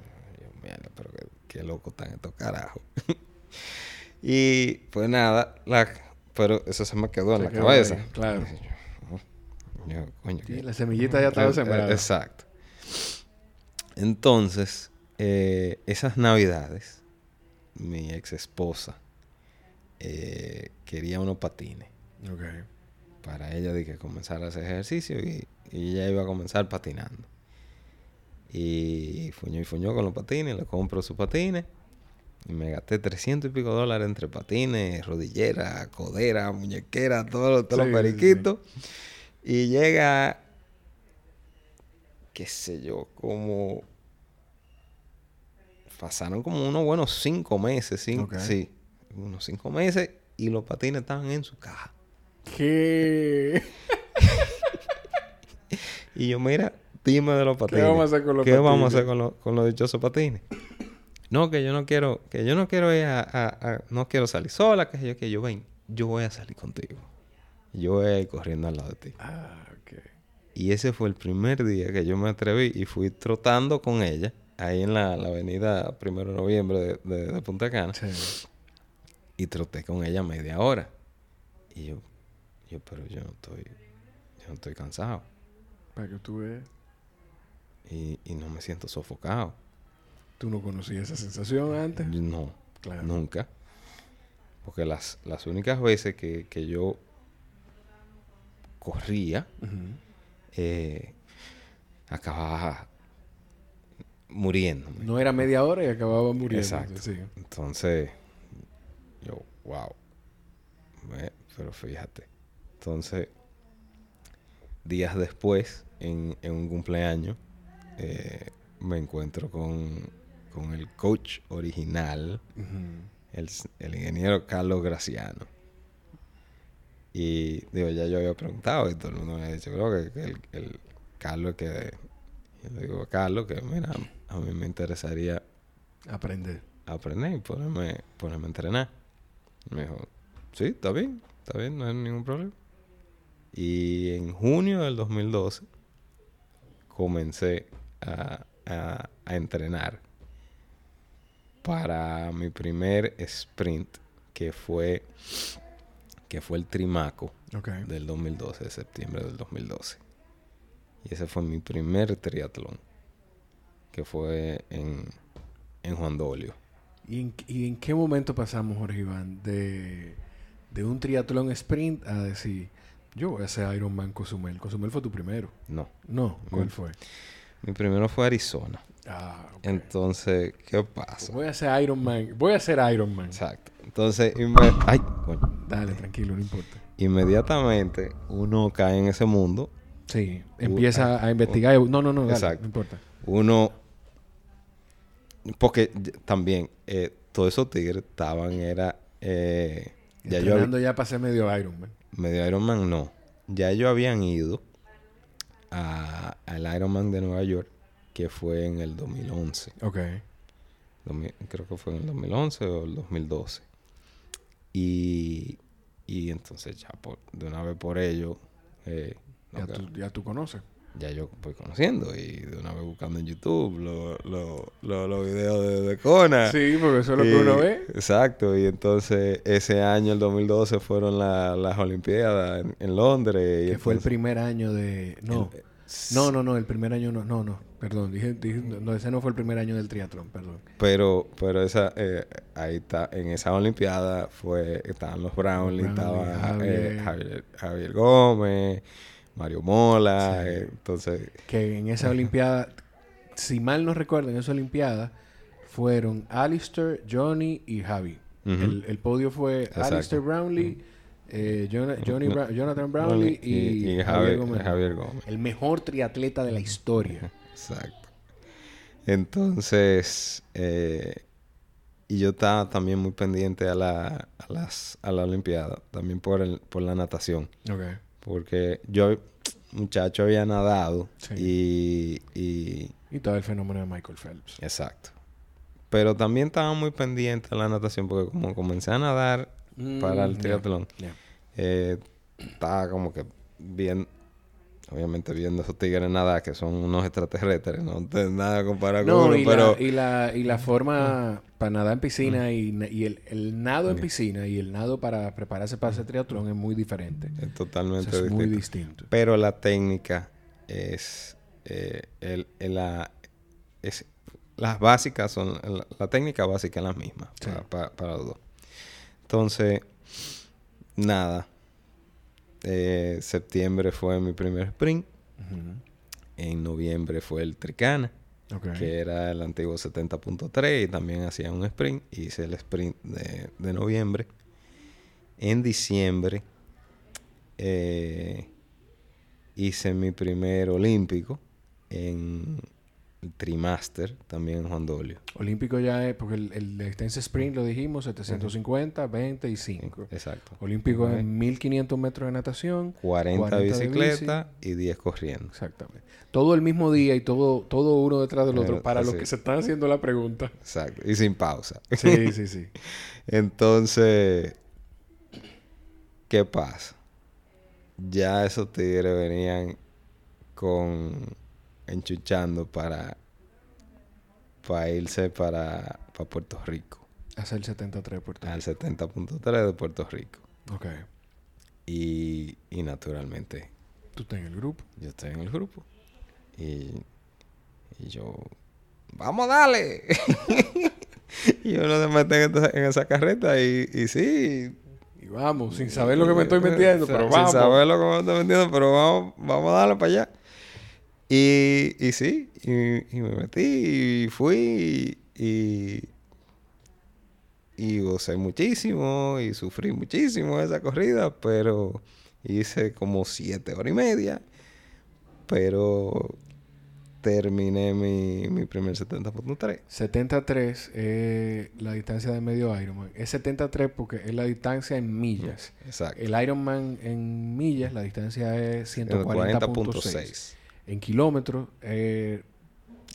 mierda, pero qué, loco están estos carajos. [laughs] y pues nada, la, pero eso se me quedó en la cabeza. claro. la semillita ya estaba sembrada. Exacto. Entonces, eh, esas navidades, mi ex esposa eh, quería unos patines. Okay. Para ella de que comenzara a hacer ejercicio y, y ella iba a comenzar patinando. Y fuñó y fuñó con los patines, le compro sus patines. Y me gasté 300 y pico dólares entre patines, rodillera, codera, muñequera, todos los periquitos. Y llega, qué sé yo, como... Pasaron como unos buenos cinco meses, cinco, sí, unos cinco meses y los patines estaban en su caja. ¿Qué? [laughs] y yo, mira, dime de los patines. ¿Qué vamos a hacer con los ¿Qué vamos a hacer con, con los dichosos patines? No, que yo no quiero, que yo no quiero ir a, no quiero salir sola, que yo, que yo ven, yo voy a salir contigo. Yo voy a ir corriendo al lado de ti. Ah, ok. Y ese fue el primer día que yo me atreví y fui trotando con ella, ahí en la, avenida Primero de Noviembre de, Punta Cana. Sí. Y troté con ella media hora. Y yo, yo, pero yo no estoy, yo no estoy cansado. Para que tú veas. Y, y no me siento sofocado. ¿Tú no conocías esa sensación antes? No, nunca. Porque las, las únicas veces que, yo corría, eh, acababa muriendo. No era media hora y acababa muriendo. Exacto. Entonces, yo, wow. pero fíjate. Entonces, días después, en, en un cumpleaños, eh, me encuentro con con el coach original, el, ingeniero Carlos Graciano. Y digo, ya yo había preguntado y todo el mundo me ha dicho, creo que, el, el, Carlos que... Yo le digo a Carlos que, mira, a mí me interesaría... Aprender. Aprender y ponerme, ponerme a entrenar. Me dijo, sí, está bien, está bien, no hay ningún problema. Y en junio del 2012 comencé a, a, a entrenar para mi primer sprint, que fue, que fue el Trimaco del 2012, de septiembre del 2012. Y ese fue mi primer triatlón, que fue en, en Juan Dolio. ¿Y en, qué momento pasamos, Jorge Iván, de, un triatlón sprint a decir, Yo voy a hacer Ironman Cozumel. Cozumel fue tu primero. No. No, ¿cuál Mi- fue? Mi primero fue Arizona. Ah, ok. Entonces, ¿qué pasa? Voy a hacer Ironman. Voy a hacer Ironman. Exacto. Entonces, ay, coño. Dale, tranquilo, no importa. inmediatamente uno cae en ese mundo. Sí, empieza a investigar. No, no, no, dale, Exacto. no importa. Uno, porque también eh, todos esos tigres estaban, era, eh, ya yo ya pasé medio Ironman. medio Ironman, no. Ya ellos habían ido a- al Ironman de Nueva York, que fue en el 2011. Ok. 2000 creo que fue en el 2011 o el 2012. Y, y entonces ya por, de una vez por ello, eh, Ya, tú, ya tú conoces. Ya yo voy conociendo y de una vez buscando en YouTube los lo, lo- los videos de, de Kona. Sí, porque eso es lo que uno ve. Exacto, y entonces ese año, el 2012, fueron la- las Olimpiadas en, en Londres. Y Que fue el primer año de... No. el- No, no, no, el primer año no, no, no, perdón, dije, dije- no, ese no fue el primer año del triatlón, perdón. Pero, pero esa, eh, ahí está, en esa Olimpiada fue, estaban los Brownlee, Brownlee, estaba Javier. eh, Javier, Javier Gómez, Mario Mola, Sí. eh, entonces, Que en esa [laughs] olimpiada, si mal no recuerdo, en esa olimpiada fueron Alistair, Johnny y Javi. El, el podio fue Exacto. Alistair Brownlee, eh, Johnny. Bra- Jonathan Brownlee y, y Javier Javier, Gómez. Javier Gómez. El mejor triatleta de la historia. [laughs] Exacto. Entonces, eh, y yo estaba también muy pendiente a la, a las, a la Olimpiada, también por, el, por la natación, ok. Porque yo, muchacho, había nadado Sí. y, y, Y todo el fenómeno de Michael Phelps. exacto. Pero también estaba muy pendiente la natación, porque como comencé a nadar para Mm, el ya, triatlón, eh, estaba como que bien, obviamente viendo esos tigres nada que son unos extraterrestres, no nada comparado con No, uno, y, pero la, y, la, y la forma para nadar en piscina y, na- y el, el nado en piscina y el nado para prepararse para hacer triatlón es muy diferente. es O totalmente sea, es muy distinto. distinto. Pero la técnica es, eh, el, el- la, es las básicas son la, la técnica básica es la misma Sí. para, para- para los dos. Entonces, nada. Eh, septiembre fue mi primer sprint. En noviembre fue el Tricana. Que era el antiguo 70.3 y también hacía un sprint. Hice el sprint de, de noviembre. En diciembre eh, hice mi primer olímpico en Trimaster, también en Juan Dolio. Olímpico ya es, porque el, el Extense Sprint lo dijimos, 750, 20 y 5. Exacto. Olímpico Ok. en 1500 metros de natación. 40, 40 de bicicletas y 10 corriendo. Exactamente. Todo el mismo día y todo, todo uno detrás del otro. Eh, para los que se están haciendo la pregunta. Exacto. Y sin pausa. [laughs] Sí, sí, sí. [laughs] Entonces, ¿qué pasa? Ya esos tigres venían con enchuchando para, para irse para, para Puerto Rico, Hacer el 73 de Puerto al Rico. 70.3 de Puerto Rico. Ok. Y, y naturalmente Tú estás en el grupo. yo estoy en el grupo. Y, y yo, vamos, dale. [laughs] y uno se mete en, esa carreta y, y sí, Y vamos, sin saber lo que me estoy metiendo, pero Sin vamos. saber lo que me estoy metiendo, pero vamos, vamos a darle para allá. Y, y sí, y, y me metí y fui y, y gocé muchísimo y sufrí muchísimo esa corrida, pero hice como siete horas y media, pero terminé mi, mi primer 70.3. 73 es la distancia de medio Ironman. Es 73 porque es la distancia en millas. Exacto. El Ironman en millas, la distancia es 140.6. 40.6. En kilómetros, eh,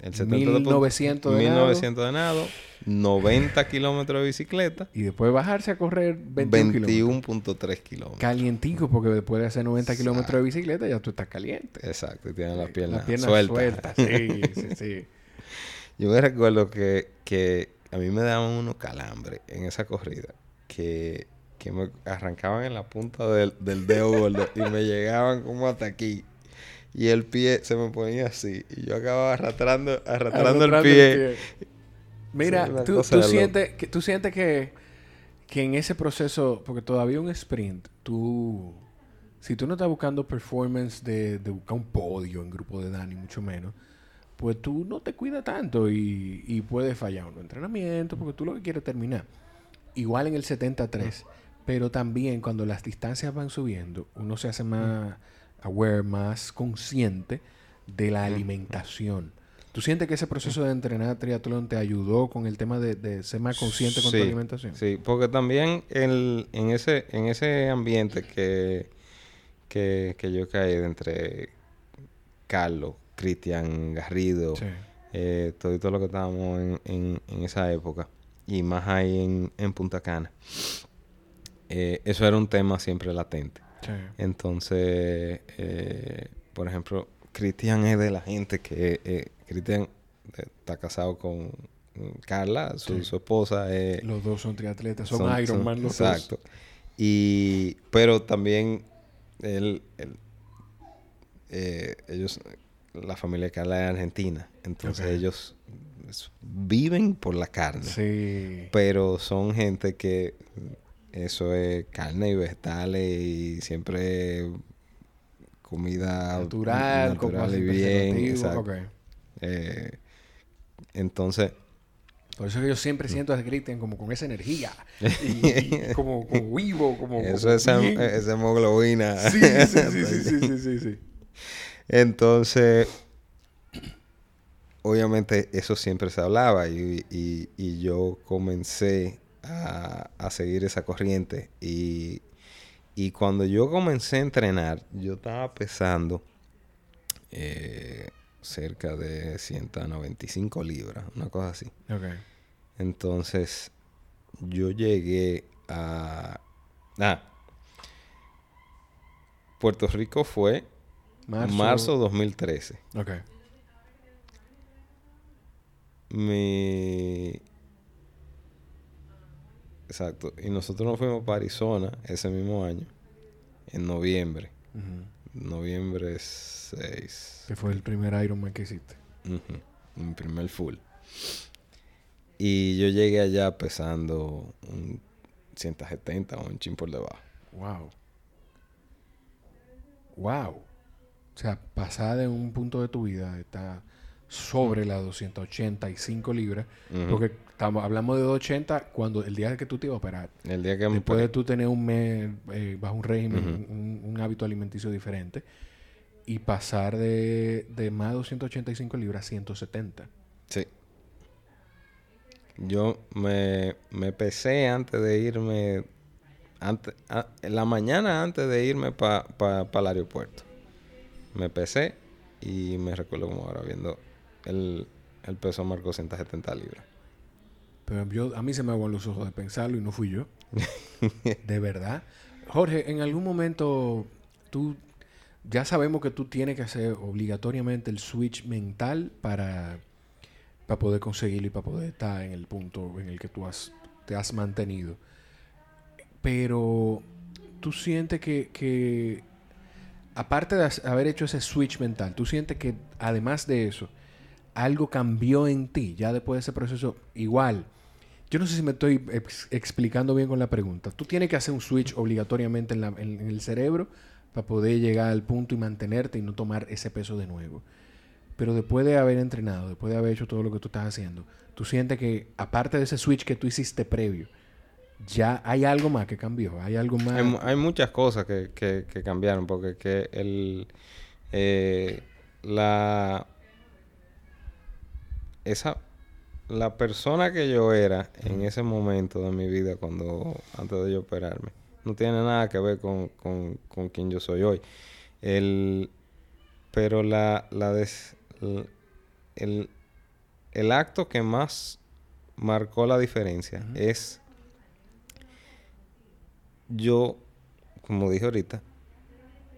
El 1900 de 1900 de nado, 90 kilómetros de bicicleta, y después bajarse a correr 21 kilómetros. 21.3 kilómetros. Calientico, porque después de hacer 90 kilómetros de bicicleta ya tú estás caliente. Exacto, y tiene las piernas Las piernas sueltas. sueltas. Sí, sí, [laughs] sí. Yo me recuerdo que, que a mí me daban unos calambres en esa corrida que, que me arrancaban en la punta del, del dedo gordo y me [laughs] llegaban como hasta aquí. Y el pie se me ponía así. Y yo acababa arrastrando, arrastrando el pie. Mira, Sí, tú, sientes, que, tú sientes que, que en ese proceso, porque todavía un sprint, tú, Si tú no estás buscando performance de, de buscar un podio en grupo de Dani, mucho menos, pues tú no te cuidas tanto y, y puedes fallar un entrenamiento porque tú lo que quieres terminar. Igual en el 73, pero también cuando las distancias van subiendo, uno se hace más aware, más consciente de la alimentación. ¿Tú sientes que ese proceso de entrenar triatlón te ayudó con el tema de, de ser más consciente con tu alimentación? Sí, porque también el, en, ese, en ese ambiente que, que, que yo caí de entre Carlos, Cristian Garrido, Sí. eh, todo, y todo lo que estábamos en, en, en esa época, y más ahí en, en Punta Cana, eh, eso era un tema siempre latente. Sí. Entonces, eh, por ejemplo, Cristian es de la gente que... Eh, Cristian eh, está casado con Carla, su, Sí. su esposa. eh, Los dos son triatletas, son, Iron Man los dos. Exacto. Y... Pero también él... él, eh, ellos... La familia de Carla es argentina. Entonces ellos viven por la carne. Sí. Pero son gente que eso es carne y vegetales y siempre comida Natural, como natural y bien. exacto. Eh, entonces, Por eso que yo siempre siento a Cristian como con esa energía. Y, [laughs] y como, como vivo, como. eso es bien. esa hemoglobina. Sí, sí, sí, [laughs] sí, sí, sí, sí, sí. Entonces, obviamente eso siempre se hablaba y, y- y yo comencé a, a seguir esa corriente y, y cuando yo comencé a entrenar, yo estaba pesando eh, cerca de 195 libras, una cosa así. Ok. Entonces, yo llegué a... Ah, Puerto Rico fue Marzo. marzo 2013. Ok. Mi... Exacto. Y nosotros nos fuimos para Arizona ese mismo año, en noviembre. Noviembre 6. Que fue el primer Iron Man que hiciste. Mi primer full. Y yo llegué allá pesando un 170 o un chin por debajo. Wow. Wow. O sea, pasar de un punto de tu vida está sobre las 285 libras. Porque estamos, hablamos de 280 cuando el día que tú te ibas a operar. El día que Después de tú tener un mes eh, bajo un régimen, un, un hábito alimenticio diferente, y pasar de, de más de 285 libras a 170. Sí. Yo me, me pesé antes de irme, antes, a- en la mañana antes de irme para el aeropuerto. Me pesé y me recuerdo como ahora viendo el, el peso marcó 170 libras. Pero yo, a mí se me aguan los ojos de pensarlo y no fui yo. de verdad. Jorge, en algún momento tú ya sabemos que tú tienes que hacer obligatoriamente el switch mental para, para poder conseguirlo y para poder estar en el punto en el que tú has, te has mantenido. Pero tú sientes que, que aparte de haber hecho ese switch mental, tú sientes que además de eso, algo cambió en ti ya después de ese proceso. Igual, yo no sé si me estoy ex- explicando bien con la pregunta. Tú tienes que hacer un switch obligatoriamente en, el cerebro para poder llegar al punto y mantenerte y no tomar ese peso de nuevo. Pero después de haber entrenado, después de haber hecho todo lo que tú estás haciendo, tú sientes que aparte de ese switch que tú hiciste previo, ya hay algo más que cambió, hay algo más. Hay, mu- hay muchas cosas que, que- que cambiaron porque que el eh, la esa la persona que yo era en ese momento de mi vida cuando antes de yo operarme no tiene nada que ver con, con, con quien yo soy hoy. El pero la la des- el, el acto que más marcó la diferencia es yo, como dije ahorita,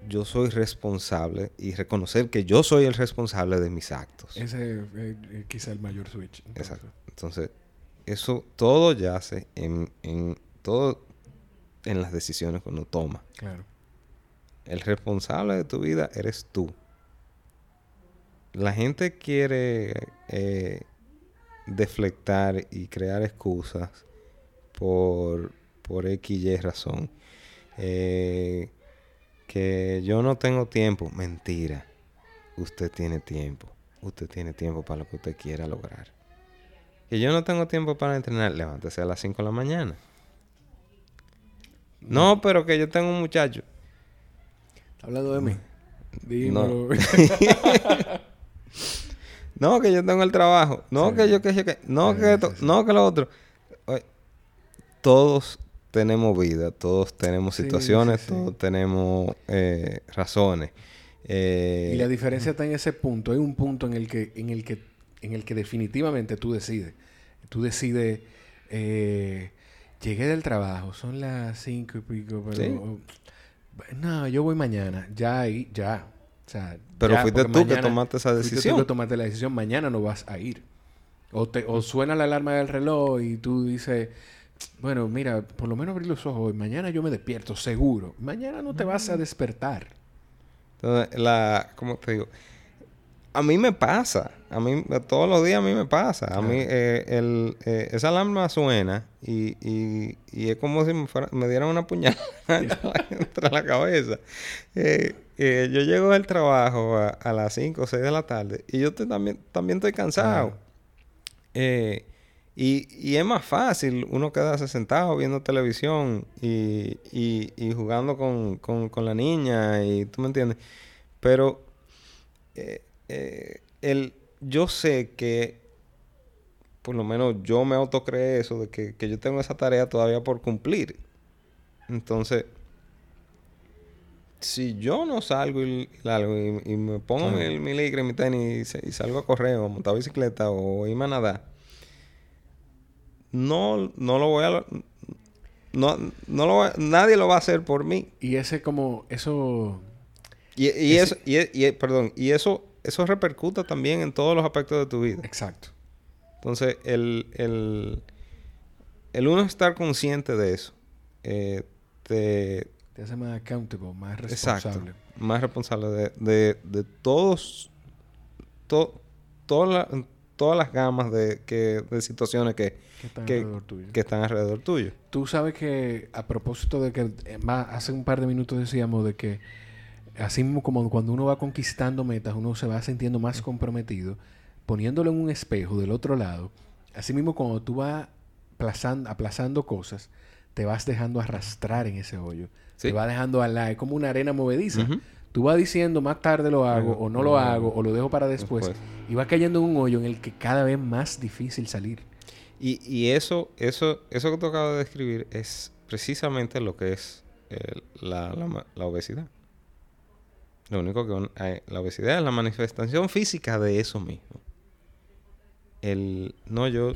yo soy responsable y reconocer que yo soy el responsable de mis actos. Ese es eh, quizá el mayor switch. entonces. Exacto. Entonces, eso todo yace en, en todo en las decisiones que uno toma. Claro. El responsable de tu vida eres tú. La gente quiere eh, deflectar y crear excusas por, por X y razón. Eh, que yo no tengo tiempo. Mentira. Usted tiene tiempo. Usted tiene tiempo para lo que usted quiera lograr. Que yo no tengo tiempo para entrenar. Levántese a las 5 de la mañana. No, pero que yo tengo un muchacho. hablando de mí? No. [laughs] no, que yo tengo el trabajo. No, que yo que, que no, que esto, no, que lo otro. todos tenemos vida, todos tenemos situaciones, todos tenemos eh, razones. y la diferencia está en ese punto. Hay un punto en el que, en el que, en el que definitivamente tú decides. Tú decides, eh, llegué del trabajo, son las cinco y pico, pero no, yo voy mañana. Ya ahí, ya. O sea, pero fuiste tú que tomaste esa decisión. Fuiste tú que tomaste la decisión. Mañana no vas a ir. O, te, o suena la alarma del reloj y tú dices, bueno, mira, por lo menos abrí los ojos. Mañana yo me despierto, seguro. Mañana no te vas a despertar. Entonces, la, ¿cómo te digo? A mí me pasa. A mí, todos los días a mí me pasa. A mí, eh, el, eh, esa alarma suena y, y, y, es como si me, me dieran una puñalada [laughs] [laughs] entre la cabeza. Eh, yo llego del trabajo a, las 5 o 6 de la tarde y yo también, también estoy cansado. Y, y, es más fácil uno quedarse sentado viendo televisión y, y jugando con, con, con, la niña y tú me entiendes. Pero el yo sé que, por lo menos yo me autocreé eso, de que, yo tengo esa tarea todavía por cumplir. Entonces, si yo no salgo y, y, me pongo mi, mi ligre, mi tenis y, salgo a correr o a montar bicicleta o irme a nadar, no, no lo voy a... No, no lo nadie lo va a hacer por mí. Y ese como, eso... Y, eso, y, perdón, y eso eso repercuta también en todos los aspectos de tu vida. Exacto. Entonces, el, el, el uno estar consciente de eso eh, te, te hace más accountable, más responsable. más responsable de, de, de todos, to, todas las gamas de, que, de situaciones que, que, están, alrededor tuyo. que están alrededor tuyo. Tú sabes que a propósito de que eh, hace un par de minutos decíamos de que así mismo como cuando uno va conquistando metas, uno se va sintiendo más comprometido, poniéndolo en un espejo del otro lado, así mismo cuando tú vas aplazando, cosas, te vas dejando arrastrar en ese hoyo. Te va dejando al lado, es como una arena movediza. Tú vas diciendo más tarde lo hago, o no lo hago, o lo dejo para después, y va cayendo en un hoyo en el que cada vez más difícil salir. Y, y eso, eso, eso que tú acabas de describir es precisamente lo que es la obesidad. Lo único que la obesidad es la manifestación física de eso mismo. El no yo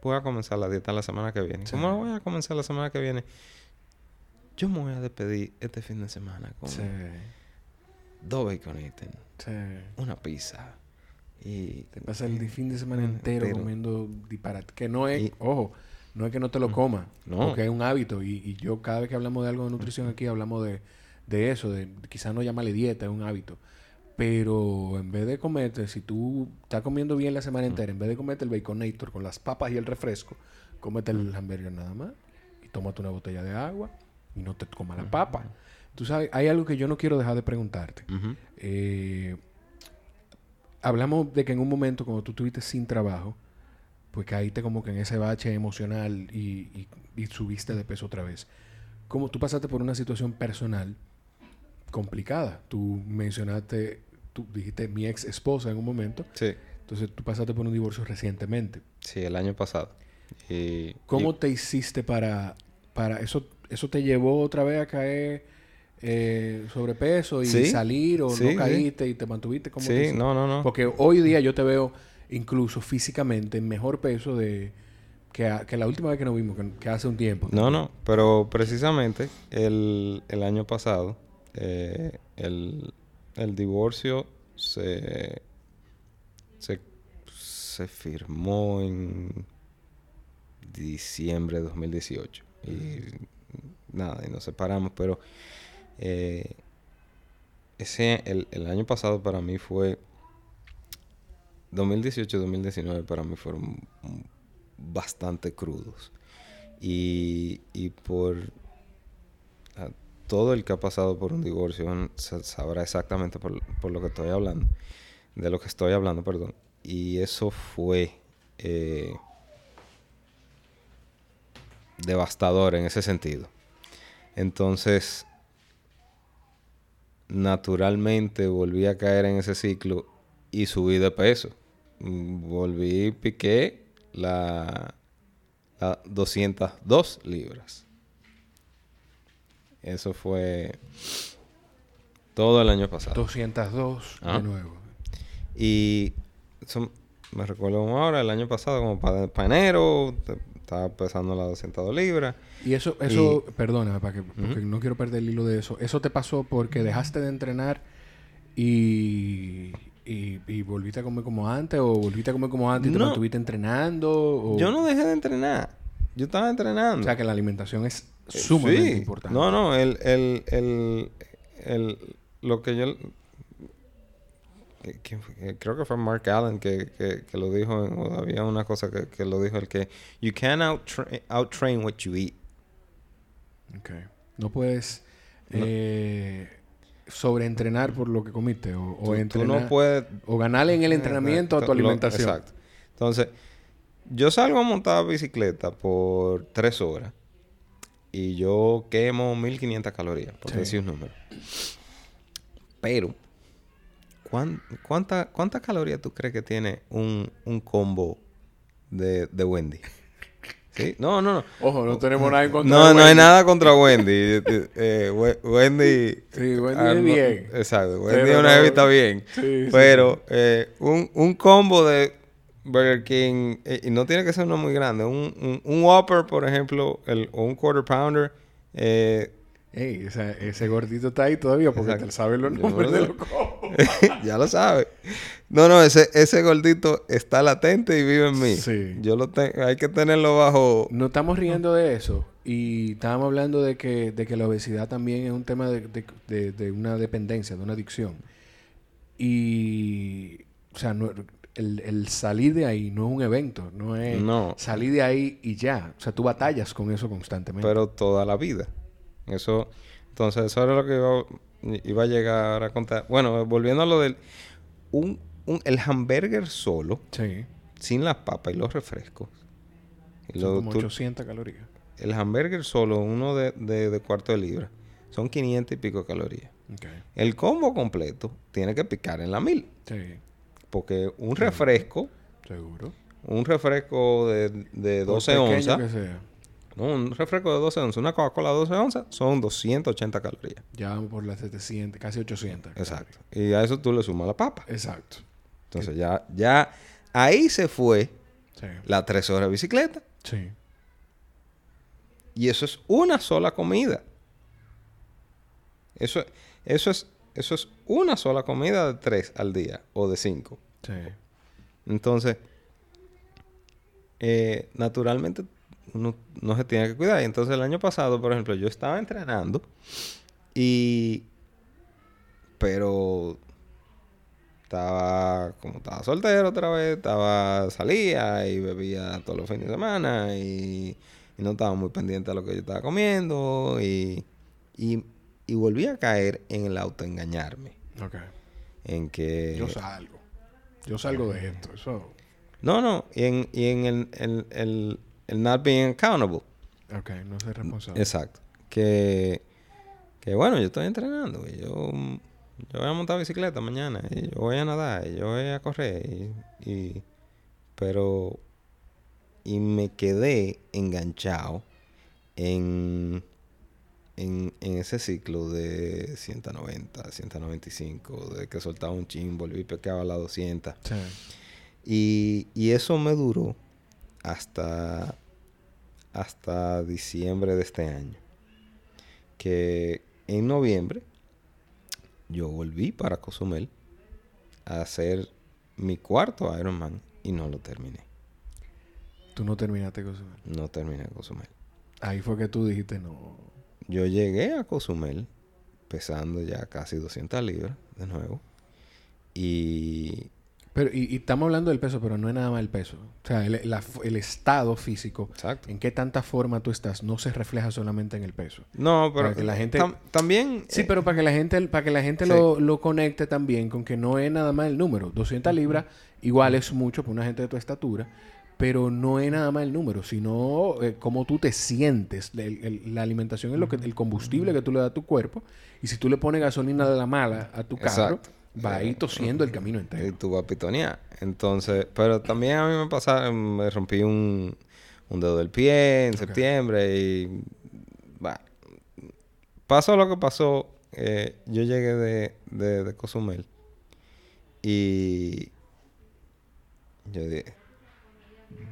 voy a comenzar la dieta la semana que viene. ¿Cómo voy a comenzar la semana que viene? Yo me voy a despedir este fin de semana con dos bacon sí. una pizza y te pasas el fin de semana entero, comiendo disparate. Que no es, ojo, no es que no te lo comas, no. porque es un hábito. Y, y yo cada vez que hablamos de algo de nutrición aquí hablamos de de eso, de quizás no llamarle dieta, es un hábito. Pero en vez de comerte, si tú estás comiendo bien la semana entera, en vez de comerte el baconator con las papas y el refresco, cómete el hamburger nada más y tómate una botella de agua y no te comas la papa. Tú sabes, hay algo que yo no quiero dejar de preguntarte. Eh, hablamos de que en un momento cuando tú estuviste sin trabajo, pues caíste como que en ese bache emocional y, y subiste de peso otra vez. Como tú pasaste por una situación personal complicada. Tú mencionaste, tú dijiste mi ex esposa en un momento. Sí. Entonces tú pasaste por un divorcio recientemente. Sí, el año pasado. Y, ¿Cómo te hiciste para, para eso? ¿Eso te llevó otra vez a caer eh, sobrepeso y salir o no caíste y te mantuviste como Sí, no, no, no. Porque hoy día yo te veo incluso físicamente en mejor peso de que, que la última vez que nos vimos, que, hace un tiempo. No, no, pero precisamente el, el año pasado eh, el, el, divorcio se, se, se, firmó en diciembre de 2018. Y nada, y nos separamos, pero eh, ese, el, el, año pasado para mí fue 2018-2019 para mí fueron bastante crudos. Y, y por todo el que ha pasado por un divorcio sabrá exactamente por, por, lo que estoy hablando, de lo que estoy hablando, perdón. Y eso fue eh, devastador en ese sentido. Entonces, naturalmente volví a caer en ese ciclo y subí de peso. Volví, piqué la, la 202 libras. Eso fue todo el año pasado. 202 de nuevo. Y me recuerdo ahora, el año pasado, como para, enero, estaba pesando las 202 libras. Y eso, eso, perdona, para que, porque no quiero perder el hilo de eso. ¿Eso te pasó porque dejaste de entrenar y, y, volviste a comer como antes? ¿O volviste a comer como antes y te mantuviste entrenando? Yo no dejé de entrenar. Yo estaba entrenando. O sea, que la alimentación es eh, sumamente importante. No, no, el, el, el, el, lo que yo... creo que fue Mark Allen que, que, lo dijo, o había una cosa que, que lo dijo, el que you can't out, train what you eat. Okay. No puedes eh, sobreentrenar por lo que comiste o, o entrenar. no puedes... O ganarle en el entrenamiento a tu alimentación. exacto. Entonces, yo salgo a montar bicicleta por tres horas y yo quemo 1500 calorías, por decir un número. Pero, ¿cuántas cuánta calorías tú crees que tiene un, un combo de, de Wendy? ¿Sí? No, no, no. Ojo, no tenemos nada en contra no, No, no hay nada contra Wendy. Eh, eh, Wendy... Sí, Wendy es bien. Exacto. Wendy es una está bien. Sí, pero eh, un, un combo de Burger King, eh, y no tiene que ser uno muy grande, un, un, un Whopper, por ejemplo, el, o un Quarter Pounder. Eh, Ey, ese gordito está ahí todavía porque él sabe los nombres de los [laughs] Ya lo sabe. No, no, ese, ese gordito está latente y vive en mí. Sí. Yo lo tengo, hay que tenerlo bajo. No estamos riendo de eso. Y estábamos hablando de que, de que la obesidad también es un tema de, de, de una dependencia, de una adicción. Y, o sea, no, el, el, salir de ahí no es un evento, no es salir de ahí y ya. O sea, tú batallas con eso constantemente. Pero toda la vida. Eso, entonces, eso era lo que iba, a llegar a contar. Bueno, volviendo a lo del... Un, un, el hamburger solo, sí. sin las papas y los refrescos. Y son como 800 calorías. El hamburger solo, uno de, de, cuarto de libra, son 500 y pico calorías. El combo completo tiene que picar en la mil. Sí. Porque un refresco. Seguro. Un refresco de, de 12 onzas. Un refresco de 12 onzas, una Coca-Cola de 12 onzas, son 280 calorías. Ya vamos por las 700, casi 800. Exacto. Y a eso tú le sumas la papa. Exacto. Entonces ya, ya, ahí se fue la 3 horas de bicicleta. Sí. Y eso es una sola comida. Eso, eso es eso es una sola comida de tres al día o de cinco. Sí. Entonces, eh, naturalmente uno no se tiene que cuidar. Y entonces el año pasado, por ejemplo, yo estaba entrenando y... Pero estaba como estaba soltero otra vez, estaba salía y bebía todos los fines de semana y, no estaba muy pendiente a lo que yo estaba comiendo y, y y volví a caer en el autoengañarme. Ok. En que... Yo salgo. Yo salgo de esto. Eso... No, no. Y en, y en el, el, el, el not being accountable. Ok. No ser responsable. Exacto. Que... Que bueno, yo estoy entrenando. Y yo... Yo voy a montar bicicleta mañana. Y yo voy a nadar. Y yo voy a correr. Y... y pero... Y me quedé enganchado en en, en, ese ciclo de 190, 195, de que soltaba un chin, volví y pecaba a la 200. Y, y, eso me duró hasta, hasta diciembre de este año. Que en noviembre yo volví para Cozumel a hacer mi cuarto Ironman y no lo terminé. ¿Tú no terminaste Cozumel? No terminé Cozumel. Ahí fue que tú dijiste no. Yo llegué a Cozumel pesando ya casi 200 libras de nuevo. Y Pero, y, estamos hablando del peso, pero no es nada más el peso. O sea, el, el estado físico, Exacto. en qué tanta forma tú estás, no se refleja solamente en el peso. No, pero Para que la gente- tam- también... Sí, eh, pero para que la gente, para que la gente Sí. lo, lo conecte también con que no es nada más el número. 200 libras igual es mucho para una gente de tu estatura, pero no es nada más el número, sino eh, cómo tú te sientes. El- el- la alimentación es lo que, el combustible que tú le das a tu cuerpo. Y si tú le pones gasolina de la mala a tu carro, Exacto. Va a ir tosiendo el camino y entero. tú vas a pitonear. Entonces, pero también a mí me pasaba, me rompí un, un dedo del pie en septiembre y bueno, pasó lo que pasó. eh, yo llegué de, de, de Cozumel y yo dije,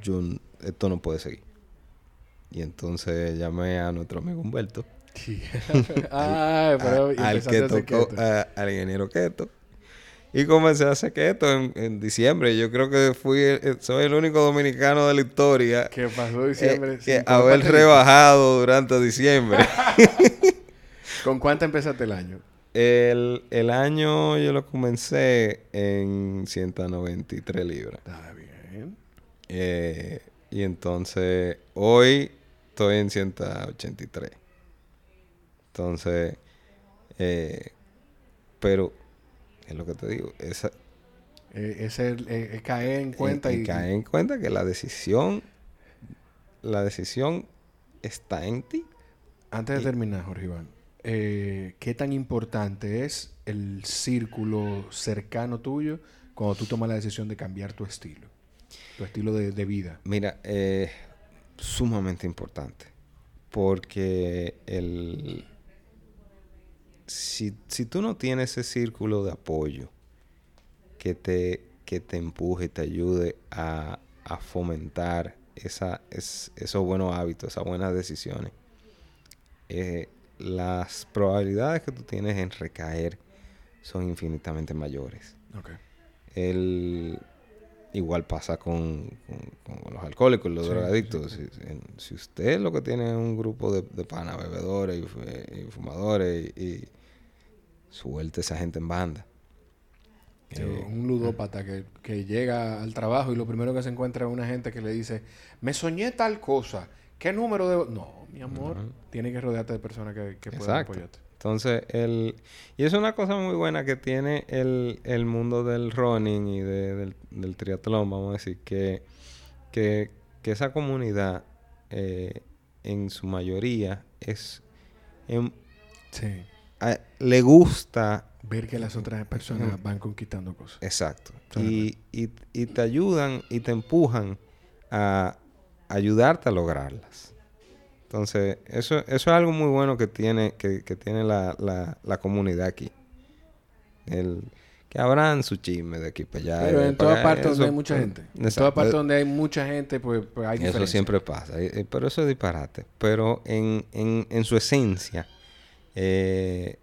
yo, esto no puede seguir. Y entonces llamé a nuestro amigo Humberto, Sí. [laughs] [laughs] Ay, pero y al que tocó, a- al ingeniero Keto. Y comencé a hacer keto en, en diciembre. Yo creo que fui el- soy el único dominicano de la historia ¿Qué pasó eh, diciembre? que haber rebajado durante diciembre. [laughs] ¿Con cuánto empezaste el año? el, el año yo lo comencé en 193 libras. Está bien. Eh, y entonces hoy estoy en 183. Entonces, eh, pero es lo que te digo, esa, Eh, es el, eh, es caer en cuenta en- en y... caer en cuenta que la decisión, la decisión está en ti. Antes de terminar, Jorge Iván, eh, ¿qué tan importante es el círculo cercano tuyo cuando tú tomas la decisión de cambiar tu estilo? Tu estilo de, de vida. Mira, eh, sumamente importante. Porque el... Si, si tú no tienes ese círculo de apoyo que te, que te empuje y te ayude a, a fomentar esa, es- esos buenos hábitos, esas buenas decisiones, eh, las probabilidades que tú tienes en recaer son infinitamente mayores. Ok. El, igual pasa con, con- con los alcohólicos, los Sí, drogadictos. sí, Si, usted lo que tiene es un grupo de, de panas, bebedores y, fu- y fumadores, y, y suelte esa gente en banda. Eh, un ludópata que, que llega al trabajo y lo primero que se encuentra es una gente que le dice, me soñé tal cosa, ¿qué número debo...? No, mi amor, Ujú. tienes que rodearte de personas que, que puedan apoyarte. Entonces, el, y es una cosa muy buena que tiene el, el mundo del running y de- del, del triatlón, vamos a decir, que, que, que esa comunidad eh, en su mayoría es em, Sí. a- le gusta Ver que las otras personas van conquistando cosas. exacto y, y, y te ayudan y te empujan a ayudarte a lograrlas entonces eso, eso es algo muy bueno que tiene que, que tiene la, la, la comunidad aquí el que habrán su chisme de aquí para allá Pero en allá, partes donde eso- hay mucha gente. En Exacto. todas partes donde hay mucha gente, pues, pues hay Eso diferencias. siempre pasa, eh, eh, pero eso es disparate. Pero en, en, en su esencia, eh,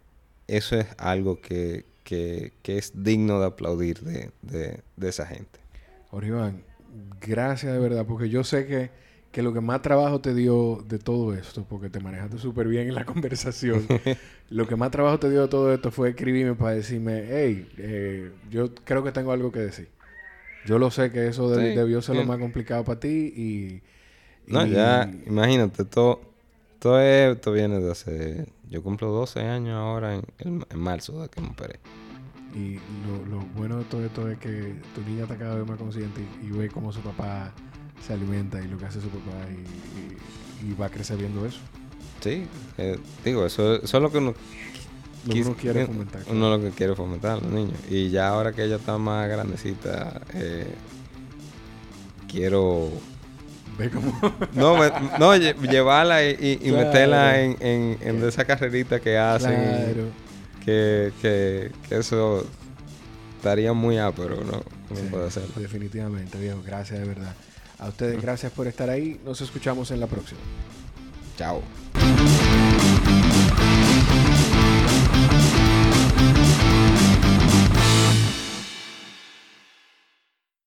eso es algo que, que, que es digno de aplaudir de, de, de esa gente. Jorge Iván, gracias de verdad, porque yo sé que, que lo que más trabajo te dio de todo esto, porque te manejaste súper bien en la [laughs] conversación, lo que más trabajo te dio de todo esto fue escribirme para decirme, hey, eh, yo creo que tengo algo que decir. Yo lo sé que eso de- Sí, debió ser lo más complicado para ti y... No, ya, imagínate, todo, todo esto viene de hace... Yo cumplo 12 años ahora en, en, en marzo de que me operé. Y lo, lo bueno de todo esto es que tu niña está cada vez más consciente y, y ve cómo su papá se alimenta y lo que hace su papá y, y- y va a crecer viendo eso. Sí, eh, digo, eso, eso es lo que uno Lo que Quis- uno quiere eh, fomentar. Uno lo que quiere fomentar los niños. Y ya ahora que ella está más grandecita, eh, quiero... Ve cómo... [laughs] No, me- no lle- llevarla y, Claro. meterla en, en, en de esa carrerita que hacen. claro. Que, que, que eso estaría muy ápero, ¿no? Uno Sí, puede hacerlo. Definitivamente, viejo. Gracias de verdad. A ustedes, gracias por estar ahí. Nos escuchamos en la próxima. Chao.